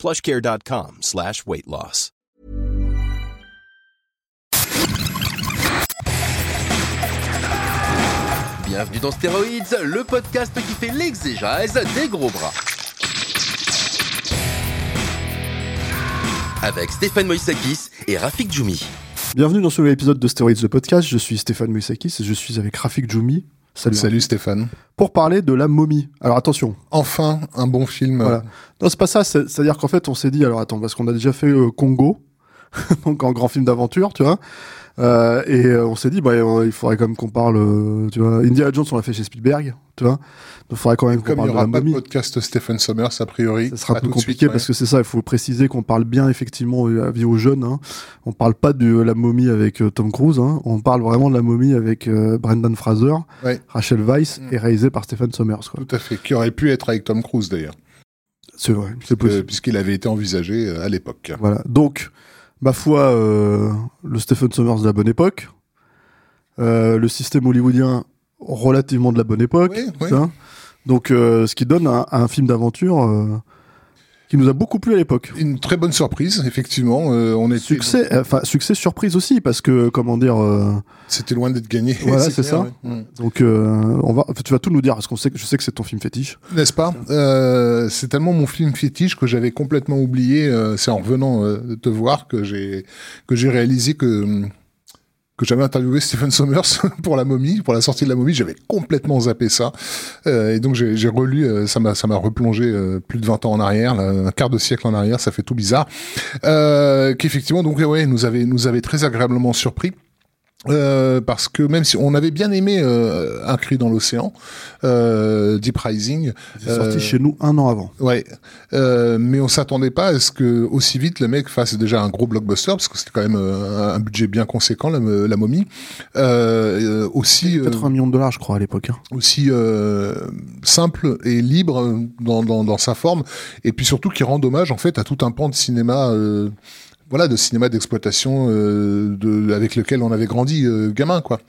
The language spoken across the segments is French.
plushcare.com slash weight loss. Bienvenue dans Stéroïdes, le podcast qui fait l'exégèse des gros bras. Avec Stéphane Moïsakis et Rafik Djoumi. Bienvenue dans ce nouvel épisode de Steroids le podcast. Je suis Stéphane Moïsakis et je suis avec Rafik Djoumi. Salut. Salut Stéphane. Pour parler de la momie. Alors attention. Enfin, un bon film. Voilà. Non, c'est pas ça. c'est- C'est-à-dire qu'en fait, on s'est dit, alors attends, parce qu'on a déjà fait euh, Congo, donc un grand film d'aventure, tu vois. Euh, et euh, on s'est dit, bah, il faudrait quand même qu'on parle, euh, tu vois. Indiana Jones, on l'a fait chez Spielberg, tu vois. Donc il faudrait quand même qu'on il parle de la aura pas de podcast Stephen Sommers, a priori. Ça sera de compliqué suite, parce que c'est ça, il faut préciser qu'on parle bien effectivement euh, avis aux jeunes. Hein. On parle pas de la momie avec euh, Tom Cruise, hein. on parle vraiment de la momie avec euh, Brendan Fraser, Ouais. Rachel Weisz Mm. et réalisé par Stephen Sommers. Quoi. Tout à fait. Qui aurait pu être avec Tom Cruise d'ailleurs. C'est vrai, c'est possible. Puisqu'il avait été envisagé à l'époque. Voilà. Donc, ma foi, euh, le Stephen Sommers de la bonne époque, euh, le système hollywoodien relativement de la bonne époque. Oui, oui. ça. Donc, euh, ce qui donne un, un film d'aventure euh, qui nous a beaucoup plu à l'époque. Une très bonne surprise, effectivement. Euh, on était, Succès, euh, enfin succès surprise aussi parce que comment dire. euh, C'était loin d'être gagné. Voilà, c'est ça. ouais. Mm. donc, euh, on va, tu vas tout nous dire parce qu'on sait que je sais que c'est ton film fétiche. N'est-ce pas? Euh, C'est tellement mon film fétiche que j'avais complètement oublié. euh, c'est en revenant euh, te voir que j'ai que j'ai réalisé que que j'avais interviewé Stephen Sommers pour la momie, pour la sortie de la momie, j'avais complètement zappé ça. Euh, et donc j'ai relu, euh, ça m'a ça m'a replongé euh, plus de 20 ans en arrière, là, un quart de siècle en arrière, ça fait tout bizarre. Euh, Qu'effectivement, donc ouais, nous avait nous avait très agréablement surpris. Euh, parce que même si on avait bien aimé euh, Un cri dans l'océan, euh, Deep Rising, C'est sorti euh, chez nous un an avant. Ouais, euh, mais on s'attendait pas à ce que aussi vite le mec fasse déjà un gros blockbuster parce que c'était quand même un budget bien conséquent la, la momie. Aussi euh, 80 millions de dollars, je crois, à l'époque. hein. aussi euh, simple et libre dans, dans, dans sa forme et puis surtout qui rend hommage en fait à tout un pan de cinéma. Voilà, de cinéma d'exploitation euh, de, avec lequel on avait grandi euh, gamin, quoi.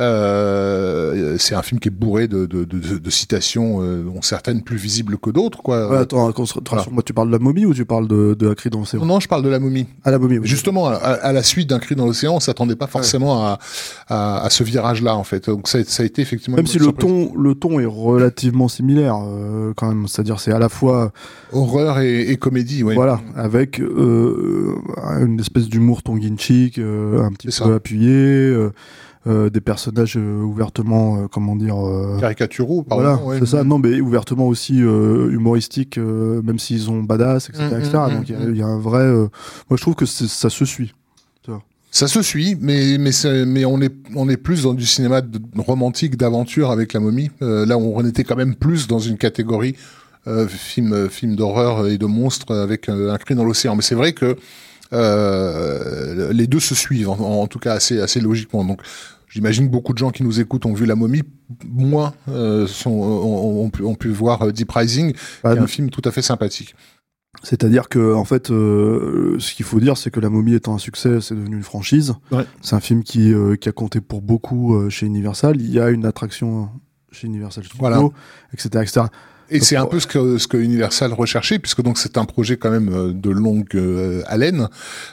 Euh, c'est un film qui est bourré de, de, de, de citations, euh, dont certaines plus visibles que d'autres, quoi. Ouais, attends, rassure-moi, tu parles de la momie ou tu parles de, de la cri dans l'océan? Non, je parle de la momie. Ah, la momie, oui. Justement, à, à la suite d'un cri dans l'océan, on s'attendait pas forcément à, à, à ce virage-là, en fait. Donc ça, a- ça a été effectivement. Même si le surprise. ton, le ton est relativement similaire, euh, quand même. C'est-à-dire, c'est à la fois, horreur et, et comédie, oui. voilà, avec euh, une espèce d'humour tongue-in-cheek, euh, un petit peu ça. appuyé, euh, euh, des personnages euh, ouvertement, euh, comment dire, Caricaturaux, par voilà, ouais. c'est ça. Non, mais ouvertement aussi humoristique, euh, même s'ils ont badass, etc., Mm, etc. mm, Donc il y a- mm. il y, a un vrai. moi, je trouve que ça se suit. Ça se suit, mais mais mais on est on est plus dans du cinéma de- romantique d'aventure avec la momie. Là, on était quand même plus dans une catégorie film film d'horreur et de monstres avec un cri dans l'océan. Mais c'est vrai que euh, les deux se suivent, en, en tout cas assez assez logiquement. Donc J'imagine que beaucoup de gens qui nous écoutent ont vu La Momie, moins euh, sont, ont, ont pu, ont pu voir euh, Deep Rising, qui est un film tout à fait sympathique. C'est-à-dire que en fait, euh, ce qu'il faut dire, c'est que La Momie étant un succès, c'est devenu une franchise. Ouais. C'est un film qui, euh, qui a compté pour beaucoup euh, chez Universal. Il y a une attraction chez Universal Studios, Voilà. etc., etc. Et c'est un peu ce que, ce que Universal recherchait, puisque donc c'est un projet quand même euh, de longue euh, haleine,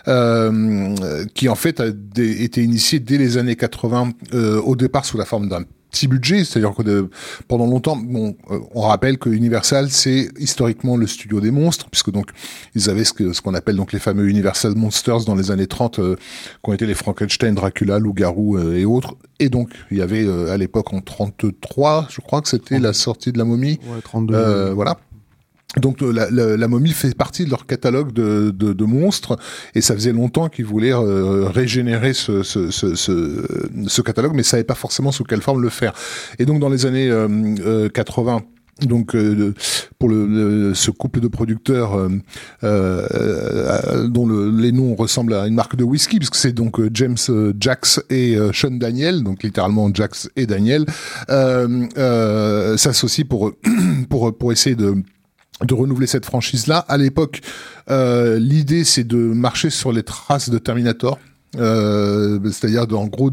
euh, qui en fait a été initié dès les années 80, euh, au départ sous la forme d'un petit budget, c'est-à-dire que de- pendant longtemps, bon, euh, on rappelle que Universal c'est historiquement le studio des monstres, puisque donc ils avaient ce qu'on appelle donc les fameux Universal Monsters dans les années 30, euh, qui ont été les Frankenstein, Dracula, Loup-garou euh, et autres. Et donc il y avait euh, à l'époque en 33, je crois que c'était la sortie de la momie. Ouais, 32. Euh, voilà. Donc euh, la, la, la momie fait partie de leur catalogue de, de, de monstres et ça faisait longtemps qu'ils voulaient euh, régénérer ce, ce, ce, ce, catalogue mais savaient pas forcément sous quelle forme le faire. Et donc dans les années euh, euh, 80 donc euh, pour le, ce couple de producteurs euh, euh, dont le, les noms ressemblent à une marque de whisky puisque c'est donc James Jax et Sean Daniel donc littéralement Jax et Daniel s'associent pour pour pour essayer de de renouveler cette franchise là à l'époque l'idée c'est de marcher sur les traces de Terminator euh, c'est-à-dire en gros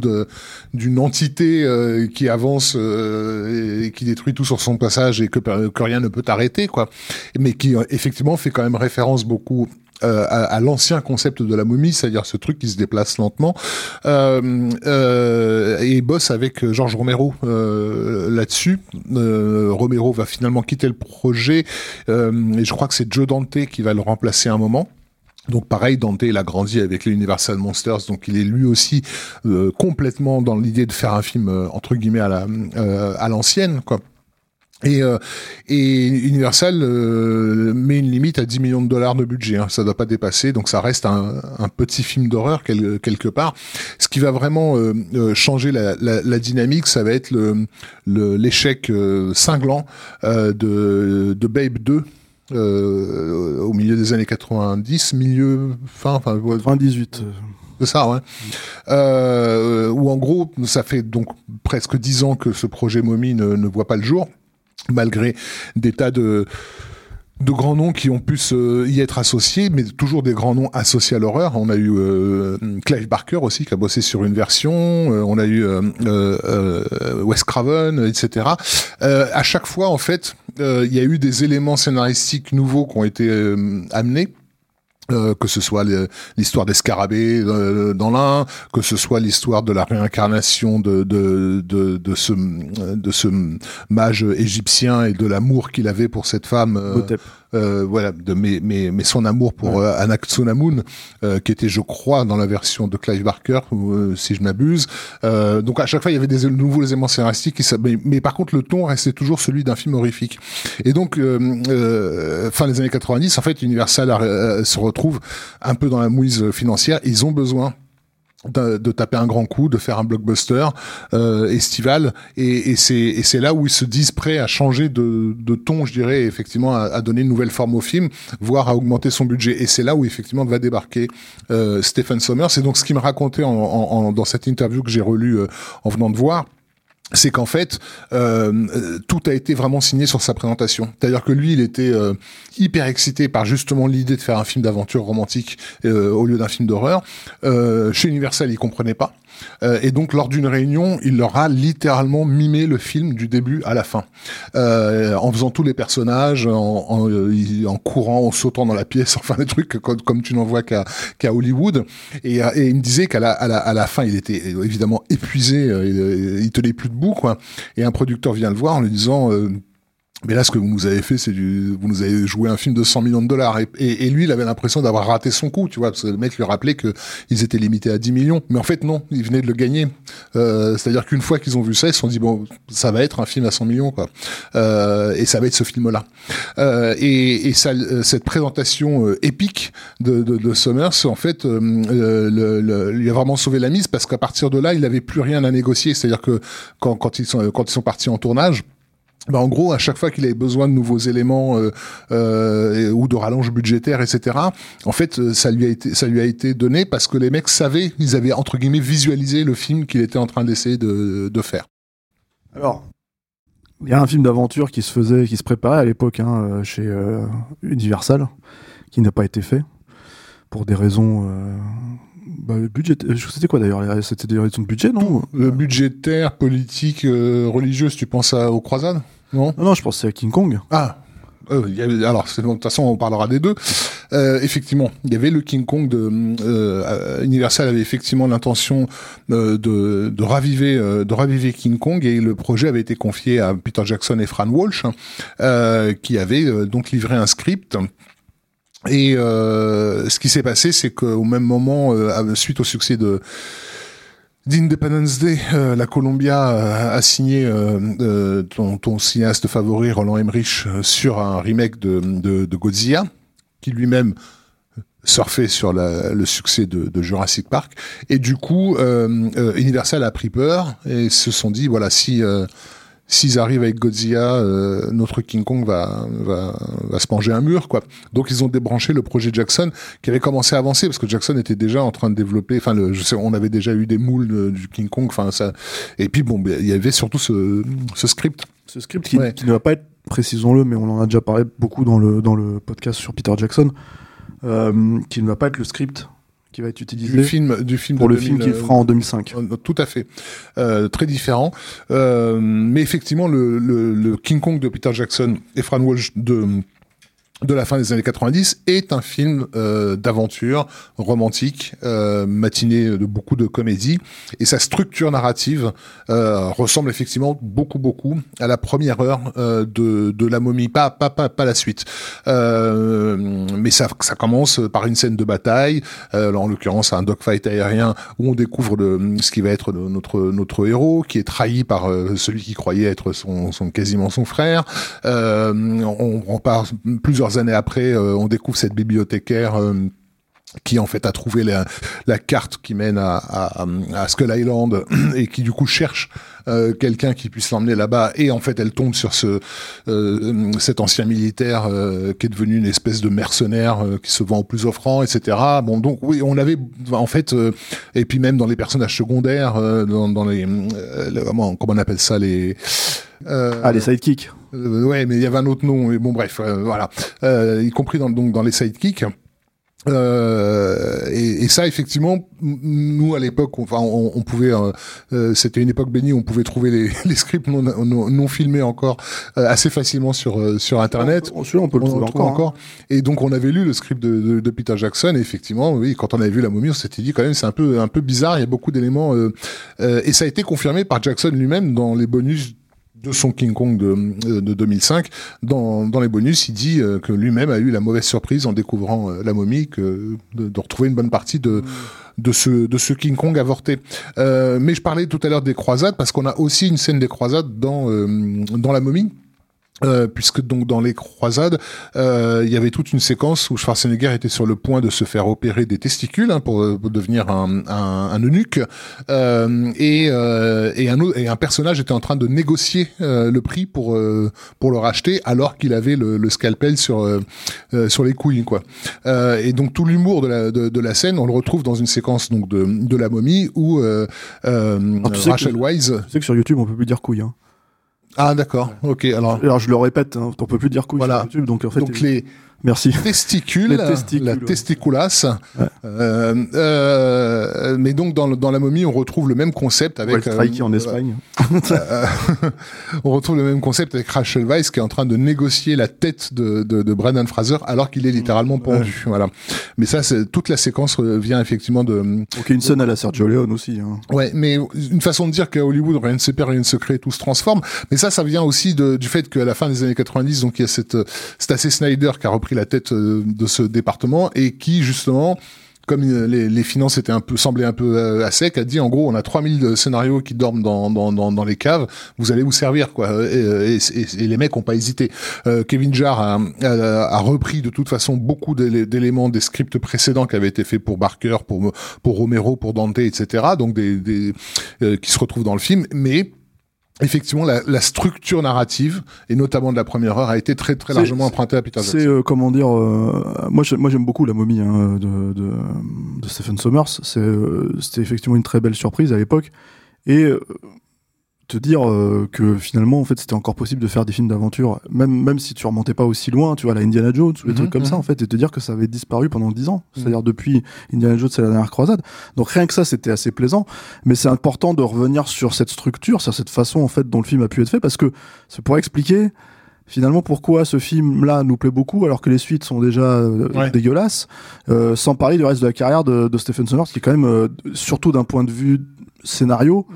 d'une entité euh, qui avance euh, et qui détruit tout sur son passage et que, que rien ne peut arrêter quoi. Mais qui effectivement fait quand même référence beaucoup à, à l'ancien concept de la momie, c'est-à-dire ce truc qui se déplace lentement, et bosse avec Georges Romero là-dessus. Romero va finalement quitter le projet, et je crois que c'est Joe Dante qui va le remplacer un moment. Donc pareil, Dante, il a grandi avec les Universal Monsters, donc il est lui aussi euh, complètement dans l'idée de faire un film euh, entre guillemets à la euh, à l'ancienne, quoi. Et, et Universal met une limite à 10 millions de dollars de budget, hein, ça doit pas dépasser, donc ça reste un, un petit film d'horreur quelque part. Ce qui va vraiment changer la, la, la, dynamique, ça va être l'échec le, cinglant de, de Babe 2, euh, au milieu des années 90, milieu, fin, enfin, 98. C'est ça, ouais. Euh, où en gros, ça fait donc presque dix ans que ce projet Mommy ne, ne voit pas le jour, malgré des tas de de grands noms qui ont pu y être associés, mais toujours des grands noms associés à l'horreur. On a eu euh, Clive Barker aussi qui a bossé sur une version. Euh, on a eu euh, euh, Wes Craven, etc. à chaque fois, en fait, il y a eu des éléments scénaristiques nouveaux qui ont été amenés euh, que ce soit l'histoire des scarabées euh, dans l'un, que ce soit l'histoire de la réincarnation de, de, de, ce, de ce mage égyptien et de l'amour qu'il avait pour cette femme. Euh, euh, voilà, de mais, mais, mais son amour pour ouais. euh, qui était, je crois, dans la version de Clive Barker, si je m'abuse. donc à chaque fois, il y avait des nouveaux éléments scénaristiques, qui, mais, mais, par contre, le ton restait toujours celui d'un film horrifique. Et donc, fin des années 90, en fait, Universal se retrouve trouve un peu dans la mouise financière. Ils ont besoin de, de, taper un grand coup, de faire un blockbuster euh, estival, et, et c'est là où ils se disent prêts à changer de, de ton, je dirais, effectivement, à, à, donner une nouvelle forme au film, voire à augmenter son budget. Et c'est là où effectivement va débarquer euh, Stephen Sommers. C'est donc ce qu'il me racontait en, en, dans cette interview que j'ai relue euh, en venant de voir c'est qu'en fait euh, tout a été vraiment signé sur sa présentation. C'est-à-dire que lui, il était euh, hyper excité par justement l'idée de faire un film d'aventure romantique euh, au lieu d'un film d'horreur. Euh, chez Universal, il comprenait pas. Euh, et donc, lors d'une réunion, il leur a littéralement mimé le film du début à la fin, euh, en faisant tous les personnages, en, en, courant, en sautant dans la pièce, enfin des trucs comme, tu n'en vois qu'à Hollywood. Et, et, il me disait qu'à la, fin, il était évidemment épuisé, il, il tenait plus debout, quoi. Et un producteur vient le voir en lui disant mais là, ce que vous nous avez fait, c'est du, vous nous avez joué un film de 100 millions de dollars. Et, et, et lui, il avait l'impression d'avoir raté son coup, tu vois, parce que le mec lui rappelait que ils étaient limités à 10 millions. Mais en fait, non, ils venaient de le gagner. Euh, C'est-à-dire qu'une fois qu'ils ont vu ça, ils se sont dit, bon, ça va être un film à 100 millions, quoi. Euh, et ça va être ce film-là. Euh, et, et ça, cette présentation euh, épique de, de, de, Summers, en fait, euh, le, le, lui a vraiment sauvé la mise parce qu'à partir de là, il n'avait plus rien à négocier. C'est-à-dire que quand, quand ils sont, quand ils sont partis en tournage, bah en gros, à chaque fois qu'il avait besoin de nouveaux éléments euh, euh, ou de rallonge budgétaire, etc. En fait, euh, ça lui a été ça lui a été donné parce que les mecs savaient, ils avaient entre guillemets visualisé le film qu'il était en train d'essayer de, de, faire. Alors, il y a un film d'aventure qui se faisait, qui se préparait à l'époque hein, chez euh, Universal, qui n'a pas été fait pour des raisons. Bah, budget, c'était quoi d'ailleurs? C'était des raisons de budget, non? Euh, Budgétaire, politique, religieuse. Tu penses à, aux croisades? Non, non, non, je pensais à King Kong. Ah, euh, alors, de toute façon, on parlera des deux. Euh, effectivement, il y avait le King Kong de euh, Universal avait effectivement l'intention de, de, de, raviver, de raviver King Kong et le projet avait été confié à Peter Jackson et Fran Walsh, qui avaient donc livré un script. Et ce qui s'est passé, c'est qu'au même moment, suite au succès de d'Independence Day, euh, la Columbia euh, a signé euh, euh, ton, ton, cinéaste favori Roland Emmerich sur un remake de, de, de Godzilla, qui lui-même surfait sur la, le succès de, de, Jurassic Park. Et du coup, Universal a pris peur et se sont dit voilà si s'ils arrivent avec Godzilla, euh, notre King Kong va, va, va se manger un mur, quoi. Donc ils ont débranché le projet Jackson qui avait commencé à avancer parce que Jackson était déjà en train de développer. Enfin, je sais, on avait déjà eu des moules de- du King Kong. Enfin, ça. Et puis bon, ben, il y avait surtout ce, ce script. Ce script qui, Ouais. qui ne va pas être, précisons-le, mais on en a déjà parlé beaucoup dans le, dans le podcast sur Peter Jackson, euh, qui ne va pas être le script qui va être utilisé Du film, du film pour le film 2000, qu'il fera en 2005. Euh, Tout à fait, euh, très différent. Euh, mais effectivement, le, le, le King Kong de Peter Jackson et Fran Walsh de de la fin des années 90 est un film euh, d'aventure romantique, euh, matiné de beaucoup de comédie, et sa structure narrative euh, ressemble effectivement beaucoup beaucoup à la première heure de, de la momie, pas pas pas, pas la suite. Mais ça commence par une scène de bataille, là, en l'occurrence un dogfight aérien où on découvre ce qui va être notre notre héros qui est trahi par celui qui croyait être son, quasiment son frère. On, on plusieurs années après, euh, on découvre cette bibliothécaire. euh, qui en fait a trouvé la, carte qui mène à, Skull Island et qui du coup cherche euh, quelqu'un qui puisse l'emmener là-bas et en fait elle tombe sur ce cet ancien militaire qui est devenu une espèce de mercenaire qui se vend au plus offrant etc bon donc oui on avait en fait et puis même dans les personnages secondaires dans, dans les le- comment comment on appelle ça les Ah, les sidekicks. euh, ouais, mais il y avait un autre nom. Mais bon, bref, euh, voilà. Euh, y compris dans, donc dans les sidekicks. Euh, et, et ça, effectivement, nous à l'époque, on- enfin, on, on pouvait, euh, euh, c'était une époque bénie, on pouvait trouver les, les scripts non, non, non filmés encore euh, assez facilement sur euh, sur internet. Oh, Celui-là, on peut le On trouver encore. hein. Et donc on avait lu le script de, de, de Peter Jackson. Et effectivement, oui, quand on avait vu la momie, on s'était dit quand même c'est un peu un peu bizarre. Il y a beaucoup d'éléments euh, euh, et ça a été confirmé par Jackson lui-même dans les bonus son King Kong de, euh, de 2005. Dans, dans les bonus, il dit euh, que lui-même a eu la mauvaise surprise en découvrant euh, la momie que de, retrouver une bonne partie de de ce de ce King Kong avorté. Euh, mais je parlais tout à l'heure des croisades parce qu'on a aussi une scène des croisades dans euh, dans la momie. Euh, puisque donc dans les croisades, euh, il y avait toute une séquence où Schwarzenegger était sur le point de se faire opérer des testicules hein, pour, euh, pour devenir un, un, un eunuque, euh, et, euh, et, un, et un personnage était en train de négocier euh, le prix pour euh, pour le racheter, alors qu'il avait le, le scalpel sur sur les couilles quoi. Euh, et donc tout l'humour de la de, de la scène, on le retrouve dans une séquence donc de de la momie où euh, euh, sais Rachel que- Wise. Tu sais que sur YouTube, on peut plus dire couille. Hein. Ah d'accord, ok alors. Alors, je le répète, hein, on peut plus dire couille Voilà. sur YouTube. Donc, en fait, Donc les, merci. testicules, Les testicules, la ouais. testiculasse. Ouais. Euh, euh, mais donc dans, la momie, on retrouve le même concept avec. Avec Strikey en euh, Espagne. euh, on retrouve le même concept avec Rachel Weisz qui est en train de négocier la tête de, de, de Brandon Fraser alors qu'il est littéralement pendu. Voilà. Mais ça, toute la séquence euh, vient effectivement de. Ok, une scène à la Sergio Leone aussi. Hein. Ouais, mais une façon de dire qu'à Hollywood, rien ne se perd, rien ne se crée, tout se transforme. Mais ça, ça vient aussi de, du fait qu'à la fin des années 90, donc il y a cette, euh, c'est assez Snyder qui a repris la tête euh, de ce département et qui justement comme euh, les, finances étaient un peu semblaient un peu euh, à sec, a dit en gros on a 3000 scénarios qui dorment dans, dans, dans, les caves, vous allez vous servir quoi. Et, les mecs ont pas hésité. Euh, Kevin Jarre a, repris de toute façon beaucoup d'élé- d'éléments des scripts précédents qui avaient été faits pour Barker, pour pour Romero, pour Dante, etc. Donc des, euh, qui se retrouvent dans le film, mais Effectivement, la, la structure narrative, et notamment de la première heure, a été très très C'est- largement empruntée à Peter C'est Jackson. euh, comment dire euh, moi moi j'aime beaucoup la momie hein, de, de de Stephen Sommers c'est euh, c'était effectivement une très belle surprise à l'époque et euh, te dire euh, que finalement en fait c'était encore possible de faire des films d'aventure même même si tu remontais pas aussi loin tu vois la Indiana Jones ou des Mhm, trucs comme ça mhm. en fait et te dire que ça avait disparu pendant dix ans. C'est-à-dire depuis Indiana Jones c'est la dernière croisade. Donc rien que ça c'était assez plaisant. Mais c'est important de revenir sur cette structure sur cette façon en fait dont le film a pu être fait parce que c'est pour expliquer finalement pourquoi ce film là nous plaît beaucoup alors que les suites sont déjà euh, Ouais. dégueulasses euh, sans parler du reste de la carrière de, de Stephen Sommers qui est quand même euh, surtout d'un point de vue scénario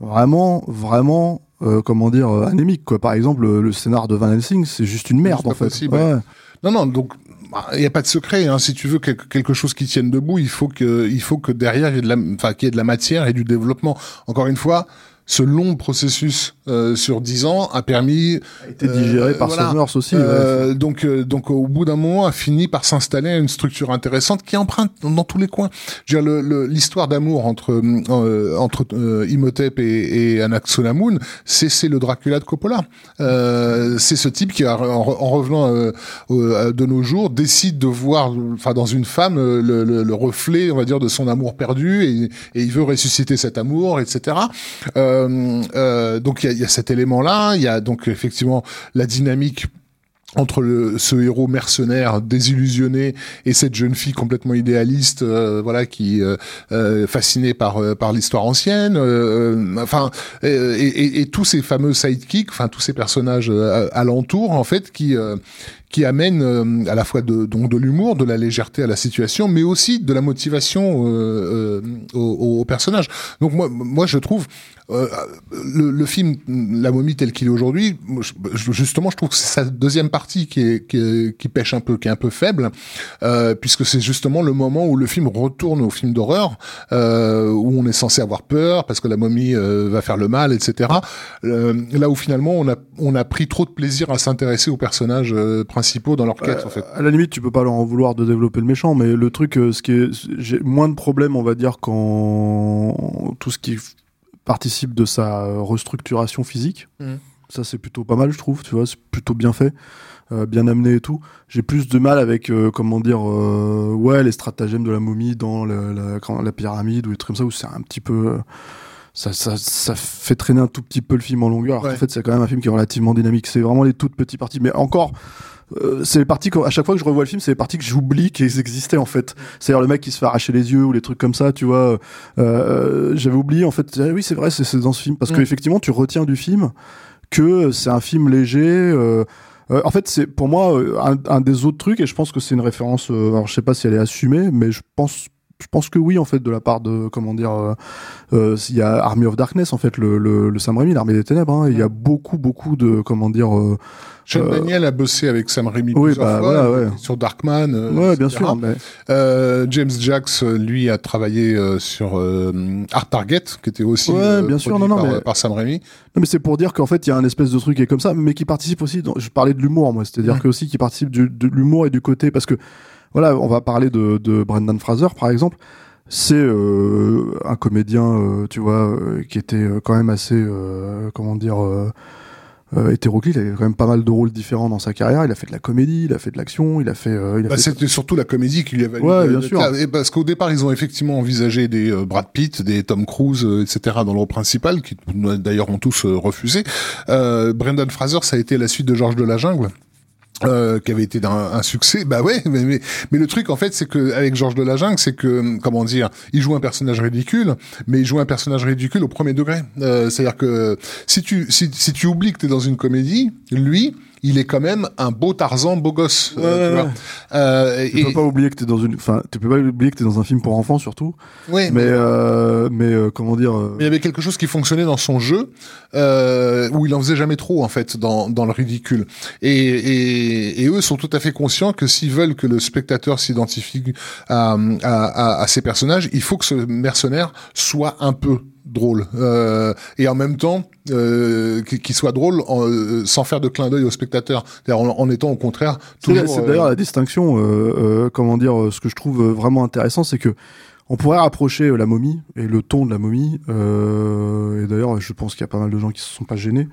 vraiment vraiment euh, comment dire euh, anémique quoi par exemple le, le scénar de Van Helsing c'est juste une merde en fait possible, Ouais. Non, non, donc bah, il n'y a pas de secret. Hein. Si tu veux quelque, quelque chose qui tienne debout, il faut que, il faut que derrière il y ait de la, enfin, qu'il y ait de la matière et du développement. Encore une fois, ce long processus euh, sur dix ans a permis a été digéré par voilà. Summers aussi. Euh, donc, euh, donc au bout d'un moment, a fini par s'installer une structure intéressante qui emprunte dans, dans tous les coins. Je veux dire, le- le- l'histoire d'amour entre euh, entre euh, Imhotep et, et Anaxonamun, c'est c'est le Dracula de Coppola. Euh, c'est ce type qui, a- en, en revenant euh, de nos jours, décide de voir, enfin, dans une femme, euh, le, le- le reflet, on va dire, de son amour perdu, et, et il veut ressusciter cet amour, etc. Euh, euh, donc il y a, il y a cet élément-là. Il y a donc effectivement la dynamique entre ce héros mercenaire désillusionné et cette jeune fille complètement idéaliste, euh, voilà, qui euh, euh, fascinée par euh, par l'histoire ancienne, euh, euh, enfin, euh, et, tous ces fameux sidekicks, enfin tous ces personnages euh, alentours en fait qui euh, qui amènent euh, à la fois de donc de l'humour, de la légèreté à la situation, mais aussi de la motivation euh, euh, au, au personnage. Donc moi moi je trouve euh, le, le film La momie tel qu'il est aujourd'hui, justement, je trouve que c'est sa deuxième partie qui, est, qui, est- qui pêche un peu, qui est un peu faible, euh, puisque c'est justement le moment où le film retourne au film d'horreur, où on est censé avoir peur parce que la momie va faire le mal, etc. Là où finalement on a on a pris trop de plaisir à s'intéresser aux personnages euh, principaux dans leur quête, en fait. À la limite, tu peux pas leur en vouloir de développer le méchant, mais le truc, euh, ce qui est, j'ai moins de problèmes, on va dire, quand tout ce qui participe de sa euh, restructuration physique. Mhm. Ça, c'est plutôt pas mal, je trouve. Tu vois, c'est plutôt bien fait, euh, bien amené et tout. J'ai plus de mal avec, euh, comment dire, euh, ouais, les stratagèmes de la momie dans le- la, pyramide ou des trucs comme ça, où c'est un petit peu. euh, ça, ça, ça fait traîner un tout petit peu le film en longueur. Alors Ouais. qu'en fait, c'est quand même un film qui est relativement dynamique. C'est vraiment les toutes petites parties. Mais encore, euh, c'est les parties qu'à chaque fois que je revois le film, c'est les parties que j'oublie qu'elles existaient en fait. C'est-à-dire le mec qui se fait arracher les yeux ou les trucs comme ça, tu vois. Euh, J'avais oublié en fait. Ah oui, c'est vrai, c'est dans ce film parce que Mm. effectivement, tu retiens du film que c'est un film léger. euh, euh, en fait, c'est pour moi euh, un, un des autres trucs et je pense que c'est une référence. euh, alors, je sais pas si elle est assumée, mais je pense. Je pense que oui, en fait, de la part de, comment dire, euh, euh, il y a Army of Darkness, en fait, le, le, le Sam Raimi, l'armée des ténèbres, hein, il y a beaucoup, beaucoup de, comment dire, euh, Sean Euh, Daniel a bossé avec Sam Raimi oui, plusieurs bah, fois voilà, ouais. sur Darkman. euh, ouais, bien sûr, mais Euh, James Jacks, lui, a travaillé euh, sur euh, Art Target, qui était aussi Ouais, bien sûr, non, non, par, mais- par Sam Raimi. Non mais c'est pour dire qu'en fait il y a un espèce de truc qui est comme ça, mais qui participe aussi. Dans... Je parlais de l'humour moi, c'est-à-dire que aussi qui participe du, de l'humour et du côté parce que voilà, on va parler de, de Brendan Fraser par exemple. C'est euh, un comédien, euh, tu vois, euh, qui était euh, quand même assez, euh, comment dire, hétéroclite. Il avait quand même pas mal de rôles différents dans sa carrière. Il a fait de la comédie, il a fait de l'action, il a fait, euh, Bah, fait c'était surtout la comédie qui lui a valu. Ouais, bien sûr. Et parce qu'au départ, ils ont effectivement envisagé des Brad Pitt, des Tom Cruise, etc. dans le rôle principal, qui d'ailleurs ont tous refusé. Euh, Brendan Fraser, ça a été la suite de Georges de la Jungle. Euh, qui avait été un, succès, bah ouais, mais, mais, mais le truc en fait, c'est que avec Georges de la Jungle, c'est que comment dire, il joue un personnage ridicule, mais il joue un personnage ridicule au premier degré. Euh, C'est-à-dire que si tu si, si tu oublies que t'es dans une comédie, lui, il est quand même un beau Tarzan, beau gosse. euh, tu ouais, vois. Euh, Tu et- peux pas oublier que t'es dans une, enfin, tu peux pas oublier que t'es dans un film pour enfants surtout. Ouais, Mais, euh, mais euh, comment dire, euh, Mais il y avait quelque chose qui fonctionnait dans son jeu euh, où il en faisait jamais trop en fait dans, dans le ridicule. Et, et, et eux sont tout à fait conscients que s'ils veulent que le spectateur s'identifie à, à, à, à ces personnages, il faut que ce mercenaire soit un peu drôle euh, et en même temps euh, qu'il soit drôle en, euh, sans faire de clin d'œil au spectateur, en, en étant au contraire toujours. c'est euh, d'ailleurs la distinction, euh, euh, comment dire, ce que je trouve vraiment intéressant, c'est que on pourrait rapprocher la momie et le ton de la momie. euh, et d'ailleurs, je pense qu'il y a pas mal de gens qui se sont pas gênés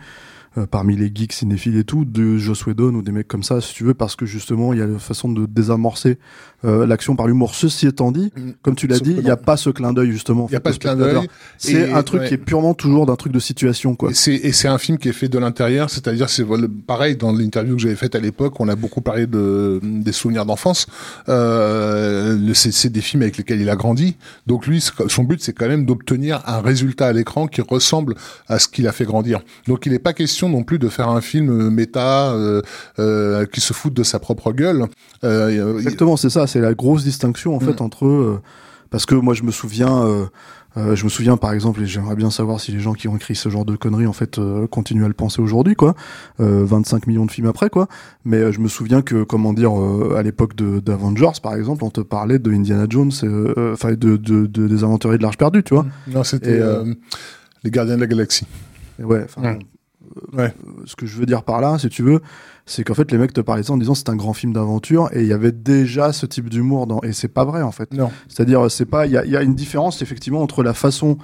euh, parmi les geeks cinéphiles et tout, de Joss Whedon ou des mecs comme ça, si tu veux, parce que justement, il y a une façon de désamorcer euh, l'action par l'humour. Ceci étant dit, Mm. comme tu l'as dit, il n'y a pas ce clin d'œil justement. il n'y a pas de clin d'œil. C'est un truc ouais. qui est purement toujours d'un truc de situation, quoi. Et c'est un film qui est fait de l'intérieur, c'est-à-dire c'est pareil dans l'interview que j'avais faite à l'époque, on a beaucoup parlé de des souvenirs d'enfance. Euh, c'est des films avec lesquels il a grandi, donc lui ce- son but c'est quand même d'obtenir un résultat à l'écran qui ressemble à ce qu'il a fait grandir. Donc il n'est pas question non plus de faire un film méta euh, euh, qui se fout de sa propre gueule. Euh, Exactement, c'est ça, c'est la grosse distinction en fait Mm. entre euh, parce que moi je me souviens euh, euh, je me souviens par exemple et j'aimerais bien savoir si les gens qui ont écrit ce genre de conneries en fait euh, continuent à le penser aujourd'hui quoi euh, 25 millions de films après quoi mais euh, je me souviens que comment dire euh, à l'époque de d'Avengers par exemple on te parlait de Indiana Jones euh, euh, enfin de, de, de des aventuriers de l'Arche perdue tu vois non c'était euh, euh, Les Gardiens de la Galaxie. Et ouais, enfin, Ouais. Euh, Ouais. ce que je veux dire par là, si tu veux, c'est qu'en fait les mecs te parlaient de ça en disant c'est un grand film d'aventure et il y avait déjà ce type d'humour dans et c'est pas vrai en fait. Non. C'est-à-dire c'est pas il y a, il y a une différence effectivement entre la façon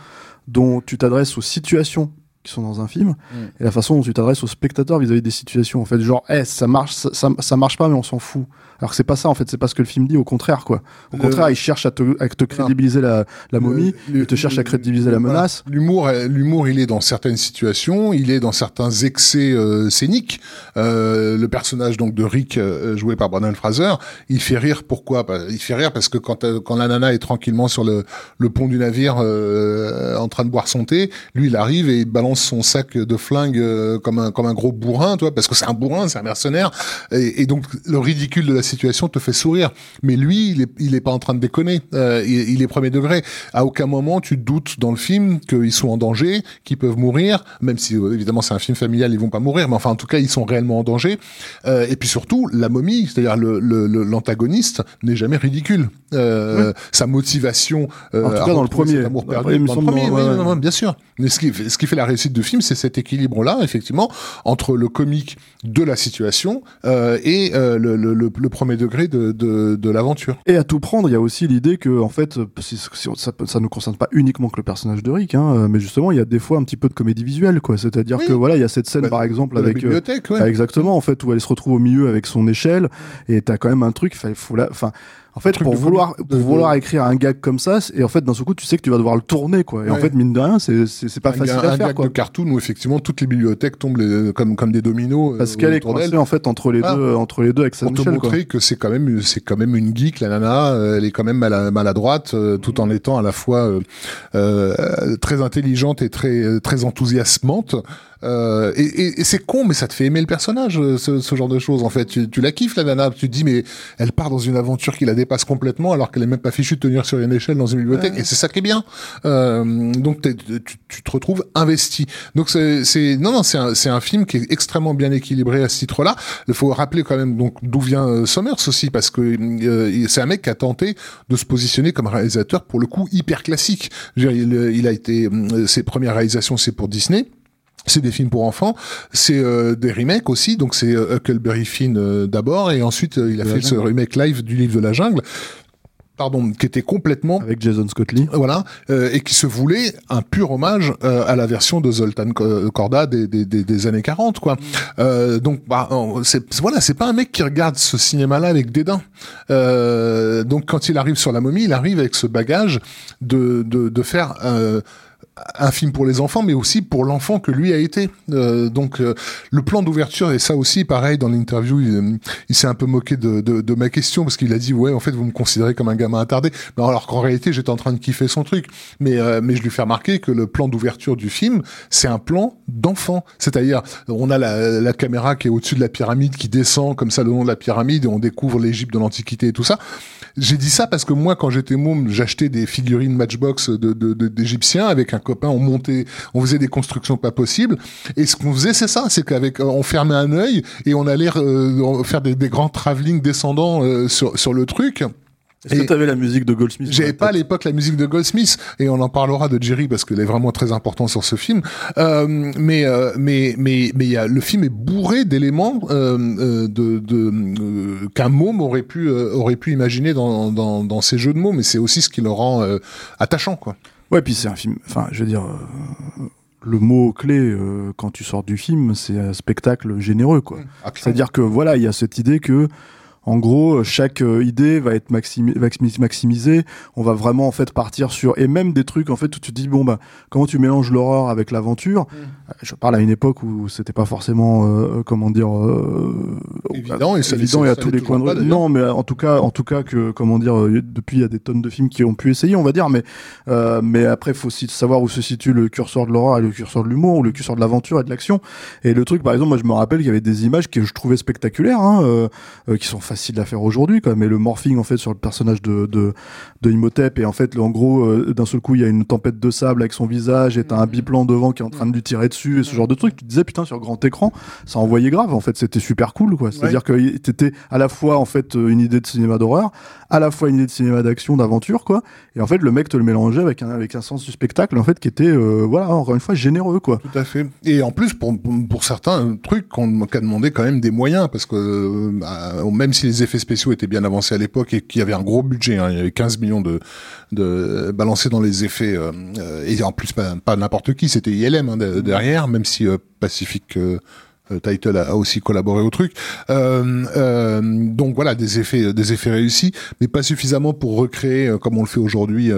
dont tu t'adresses aux situations qui sont dans un film et la façon dont tu t'adresses aux spectateurs vis-à-vis des situations en fait genre eh ça marche ça, ça, ça marche pas mais on s'en fout alors que c'est pas ça en fait c'est pas ce que le film dit au contraire quoi au Le- contraire il cherche à te, à te crédibiliser la, la momie Le- il te cherche à crédibiliser la menace L'humour, euh, l'humour, il est dans certaines situations, il est dans certains excès euh, scéniques. Euh, le personnage donc de Rick, euh, joué par Brandon Fraser, il fait rire. Pourquoi? Bah, Il fait rire parce que quand euh, quand la nana est tranquillement sur le, le pont du navire euh, en train de boire son thé, lui il arrive et il balance son sac de flingue euh, comme un comme un gros bourrin, toi, parce que c'est un bourrin, c'est un mercenaire. Et, et donc le ridicule de la situation te fait sourire. Mais lui, il est il est pas en train de déconner. Euh, il, il est premier degré. À aucun moment tu doutes dans le film qu'ils sont en danger, qu'ils peuvent mourir, même si euh, évidemment c'est un film familial, ils vont pas mourir, mais enfin en tout cas ils sont réellement en danger. Euh, et puis surtout la momie, c'est-à-dire le le- le- l'antagoniste n'est jamais ridicule. Euh, Sa motivation. En tout cas, dans le premier. amour perdu. Dans le premier, ouais, oui, ouais. non, non, bien sûr. Mais ce qui, fait- ce qui fait la réussite du film, c'est cet équilibre-là, effectivement, entre le comique de la situation et le, le, le, le premier degré de, de, de l'aventure. Et à tout prendre, il y a aussi l'idée que, en fait, si- si on- ça, ça ne concerne pas uniquement que le personnage de Rick, hein, mais justement, il y a des fois un petit peu de comédie visuelle, quoi. C'est-à-dire Oui. que voilà, il y a cette scène, Bah, par exemple, la avec. euh, bibliothèque, ouais. exactement, en fait, où elle se retrouve au milieu avec son échelle, et t'as quand même un truc, il faut la, enfin, en fait, pour vouloir, pour vouloir écrire un gag comme ça, et en fait, d'un seul coup, tu sais que tu vas devoir le tourner, quoi. Et en fait, mine de rien, c'est, c'est, c'est pas un, facile ga- à un faire, gag quoi. de cartoon où effectivement toutes les bibliothèques tombent les- comme, comme des dominos. euh, Parce qu'elle est coincée, en fait, entre les Ah. deux, entre les deux avec sa pour te quoi. montrer que c'est quand même c'est quand même une geek la nana euh, elle est quand même mala- maladroite euh, tout en étant à la fois euh, très intelligente et très très enthousiasmante euh, et, et- et c'est con mais ça te fait aimer le personnage euh, ce, ce genre de choses en fait. Tu, tu la kiffes la nana. Tu te dis mais elle part dans une aventure qui la dépasse complètement alors qu'elle est même pas fichue de tenir sur une échelle dans une bibliothèque et c'est ça qui est bien. Euh, donc tu, tu te retrouves investi. Donc c'est c'est non non c'est un c'est un film qui est extrêmement bien équilibré à ce titre là il faut rappeler quand même donc d'où vient euh, Sommers aussi parce que euh, c'est un mec qui a tenté de se positionner comme réalisateur pour le coup hyper classique. Je veux dire, il, il a été euh, ses premières réalisations c'est pour Disney. C'est des films pour enfants, c'est euh, des remakes aussi, donc c'est euh, Huckleberry Finn euh, d'abord, et ensuite euh, il a fait ce remake live du livre de la jungle, pardon, qui était complètement Avec Jason Scott Lee. voilà, euh, et qui se voulait un pur hommage euh, à la version de Zoltan Ko- Korda des, des, des, des années 40, quoi. Euh, donc, bah, c'est voilà, c'est pas un mec qui regarde ce cinéma-là avec dédain. Euh, donc, quand il arrive sur la momie, il arrive avec ce bagage de de, de faire euh, un film pour les enfants, mais aussi pour l'enfant que lui a été. Euh, donc euh, le plan d'ouverture et ça aussi, pareil dans l'interview, il, il s'est un peu moqué de, de, de ma question parce qu'il a dit ouais en fait vous me considérez comme un gamin attardé, mais alors qu'en réalité j'étais en train de kiffer son truc. Mais euh, mais je lui fais remarquer que le plan d'ouverture du film c'est un plan d'enfant, c'est-à-dire on a la, la caméra qui est au-dessus de la pyramide qui descend comme ça le long de la pyramide et on découvre l'Égypte de l'Antiquité et tout ça. J'ai dit ça parce que moi, quand j'étais môme, j'achetais des figurines Matchbox d'égyptiens avec un copain. On montait, on faisait des constructions pas possibles. Et ce qu'on faisait, c'est ça, c'est qu'avec, euh, on fermait un œil et on allait euh, faire des, grands travelling descendants euh, sur le truc. Est-ce Et- que t'avais la musique de Goldsmith J'avais pas à l'époque la musique de Goldsmith et on en parlera de Jerry parce qu'elle est vraiment très importante sur ce film. Euh, mais euh, mais mais mais il y a, le film est bourré d'éléments euh, euh, de, de euh, qu'un môme aurait pu euh, aurait pu imaginer dans, dans dans ces jeux de mots. Mais c'est aussi ce qui le rend euh, attachant quoi. Ouais, puis c'est un film. Enfin, je veux dire, euh, le mot clé euh, quand tu sors du film, c'est un spectacle généreux, quoi. C'est-à-dire que voilà, il y a cette idée que, en gros, chaque euh, idée va être maximi- maximi- maximisée. On va vraiment en fait partir sur et même des trucs en fait où tu te dis bon bah comment tu mélanges l'horreur avec l'aventure. Euh, Je parle à une époque où c'était pas forcément euh, comment dire euh, Évident, et ça l'est- évident et à ça tous les coins de rue. Non, mais en tout cas, en tout cas que comment dire, euh, depuis il y a des tonnes de films qui ont pu essayer, on va dire, mais euh, mais après faut aussi savoir où se situe le curseur de l'horreur et le curseur de l'humour ou le curseur de l'aventure et de l'action. Et le truc, par exemple, moi je me rappelle qu'il y avait des images que je trouvais spectaculaires, hein, euh, euh, qui sont facile à faire aujourd'hui, quoi. Mais le morphing, en fait, sur le personnage de, de, de Imhotep, et en fait, en gros, euh, d'un seul coup, il y a une tempête de sable avec son visage, et t'as un biplan devant qui est en train de lui tirer dessus, et ce genre de truc. Tu te disais, putain, sur grand écran, ça envoyait grave. En fait, c'était super cool, quoi. C'est-à-dire que t'étais à la fois, en fait, une idée de cinéma d'horreur, à la fois une idée de cinéma d'action, d'aventure, quoi. Et en fait, le mec te le mélangeait avec un, avec un sens du spectacle, en fait, qui était, euh, voilà, encore une fois, généreux, quoi. Tout à fait. Et en plus, pour, pour certains trucs, qu'on a demandé quand même des moyens, parce que euh, bah, même si les effets spéciaux étaient bien avancés à l'époque et qu'il y avait un gros budget, hein, il y avait 15 millions de, de balancés dans les effets, euh, et en plus pas, pas n'importe qui, c'était ILM hein, derrière, même si Pacific Title a, aussi collaboré au truc. Euh, euh, donc voilà, des effets, des effets réussis, mais pas suffisamment pour recréer, comme on le fait aujourd'hui,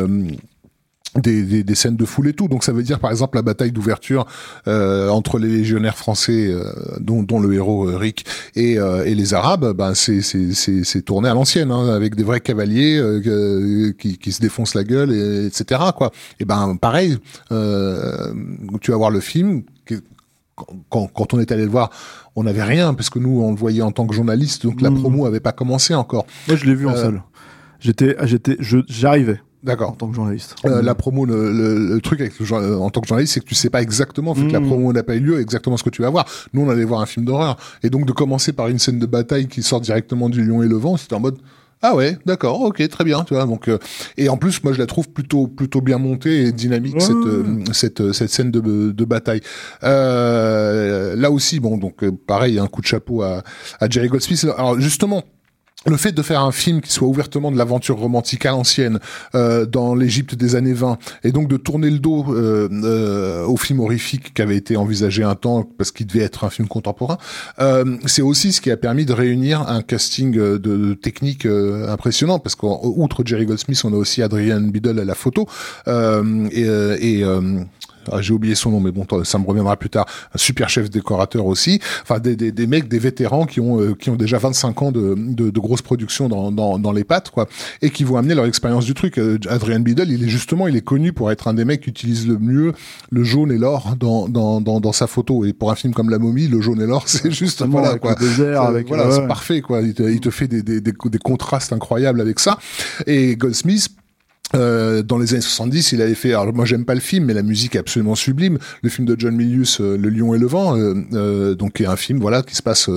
des, des, des, scènes de foule et tout. Donc ça veut dire par exemple la bataille d'ouverture euh, entre les légionnaires français, euh, dont, dont, le héros euh, Rick, et, euh, et, les Arabes, ben c'est c'est tourné à l'ancienne, hein, avec des vrais cavaliers qui, qui se défoncent la gueule, et, etc. Quoi. Et ben pareil, tu vas voir le film. Quand, quand, on est allé le voir, on n'avait rien parce que nous on le voyait en tant que journaliste, donc la mmh. promo avait pas commencé encore. Moi je l'ai vu en salle. J'étais, j'étais, j'arrivais. D'accord. En tant que journaliste. Euh, la promo, le, le, truc avec le, euh, en tant que journaliste, c'est que tu sais pas exactement, vu que la mmh. promo n'a pas eu lieu, exactement ce que tu vas voir. Nous, on allait voir un film d'horreur. Et donc, de commencer par une scène de bataille qui sort directement du lion et le vent, c'était en mode, ah ouais, d'accord, ok, très bien, tu vois. Donc euh, et en plus, moi je la trouve plutôt plutôt bien montée et dynamique cette, euh, cette cette scène de, de bataille. Euh, là aussi, bon, donc pareil, un coup de chapeau à, à Jerry Goldsmith. Alors justement, le fait de faire un film qui soit ouvertement de l'aventure romantique à l'ancienne euh, dans l'Égypte des années 20 et donc de tourner le dos euh, euh, au film horrifique qui avait été envisagé un temps parce qu'il devait être un film contemporain, euh, c'est aussi ce qui a permis de réunir un casting de, de technique euh, impressionnant parce qu'outre Jerry Goldsmith, on a aussi Adrian Biddle à la photo euh, et, et ah, j'ai oublié son nom, mais bon, ça me reviendra plus tard. Un super chef décorateur aussi. Enfin, des, des, des mecs, des vétérans qui ont euh, qui ont déjà 25 ans de, de, de grosses productions dans, dans, dans, les pattes, quoi, et qui vont amener leur expérience du truc. Euh, Adrian Biddle, il est justement, il est connu pour être un des mecs qui utilise le mieux le jaune et l'or dans, dans, dans, dans, sa photo. Et pour un film comme La Momie, le jaune et l'or, c'est juste voilà avec quoi. Le désert, avec voilà, c'est parfait quoi. Il te, il te fait des, des, des, des contrastes incroyables avec ça. Et Goldsmith euh, dans les années 70, il avait fait. Alors moi, j'aime pas le film, mais la musique est absolument sublime. Le film de John Milius, euh, Le Lion et le Vent, euh, euh donc est un film voilà qui se passe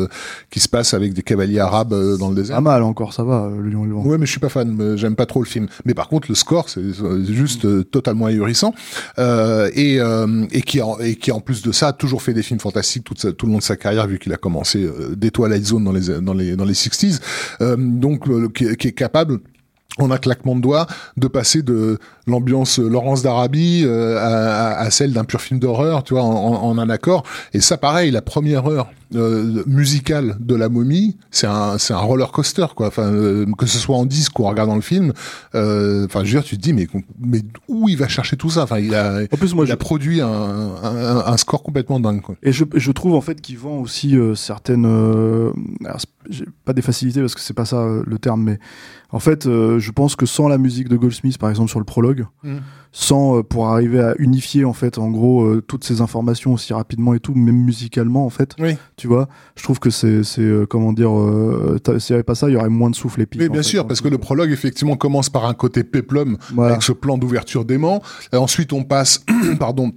qui se passe avec des cavaliers arabes dans le désert. Pas mal encore, ça va. Le Lion et le Vent. Ouais, mais je suis pas fan. J'aime pas trop le film. Mais par contre, le score, c'est juste totalement ahurissant et et qui en, et qui en plus de ça a toujours fait des films fantastiques tout, tout le long de sa carrière vu qu'il a commencé des Twilight Zone dans les dans les dans les 60s. donc qui, qui est capable on a claquement de doigts de passer de l'ambiance Laurence d'Arabie euh, à, celle d'un pur film d'horreur, tu vois, en, un accord. Et ça, pareil, la première heure euh, musicale de la momie, c'est un, c'est un roller coaster, quoi. Enfin, euh, que ce soit en disque ou en regardant le film, enfin, je veux dire, tu te dis, mais, mais où il va chercher tout ça? Enfin, il a, en plus, moi, il a produit un, un, score complètement dingue. Quoi. Et je, je trouve en fait qu'il vend aussi certaines, j'ai pas des facilités parce que c'est pas ça le terme, mais en fait, euh, je pense que sans la musique de Goldsmith, par exemple sur le prologue, mm. sans euh, pour arriver à unifier en fait, en gros, euh, toutes ces informations aussi rapidement et tout, même musicalement en fait, tu vois, je trouve que c'est, comment dire, s'il n'y avait pas ça, il y aurait moins de souffle épique. Oui, bien sûr, parce que le prologue effectivement commence par un côté péplum avec ce plan d'ouverture d'aimant. Ensuite, on passe, pardon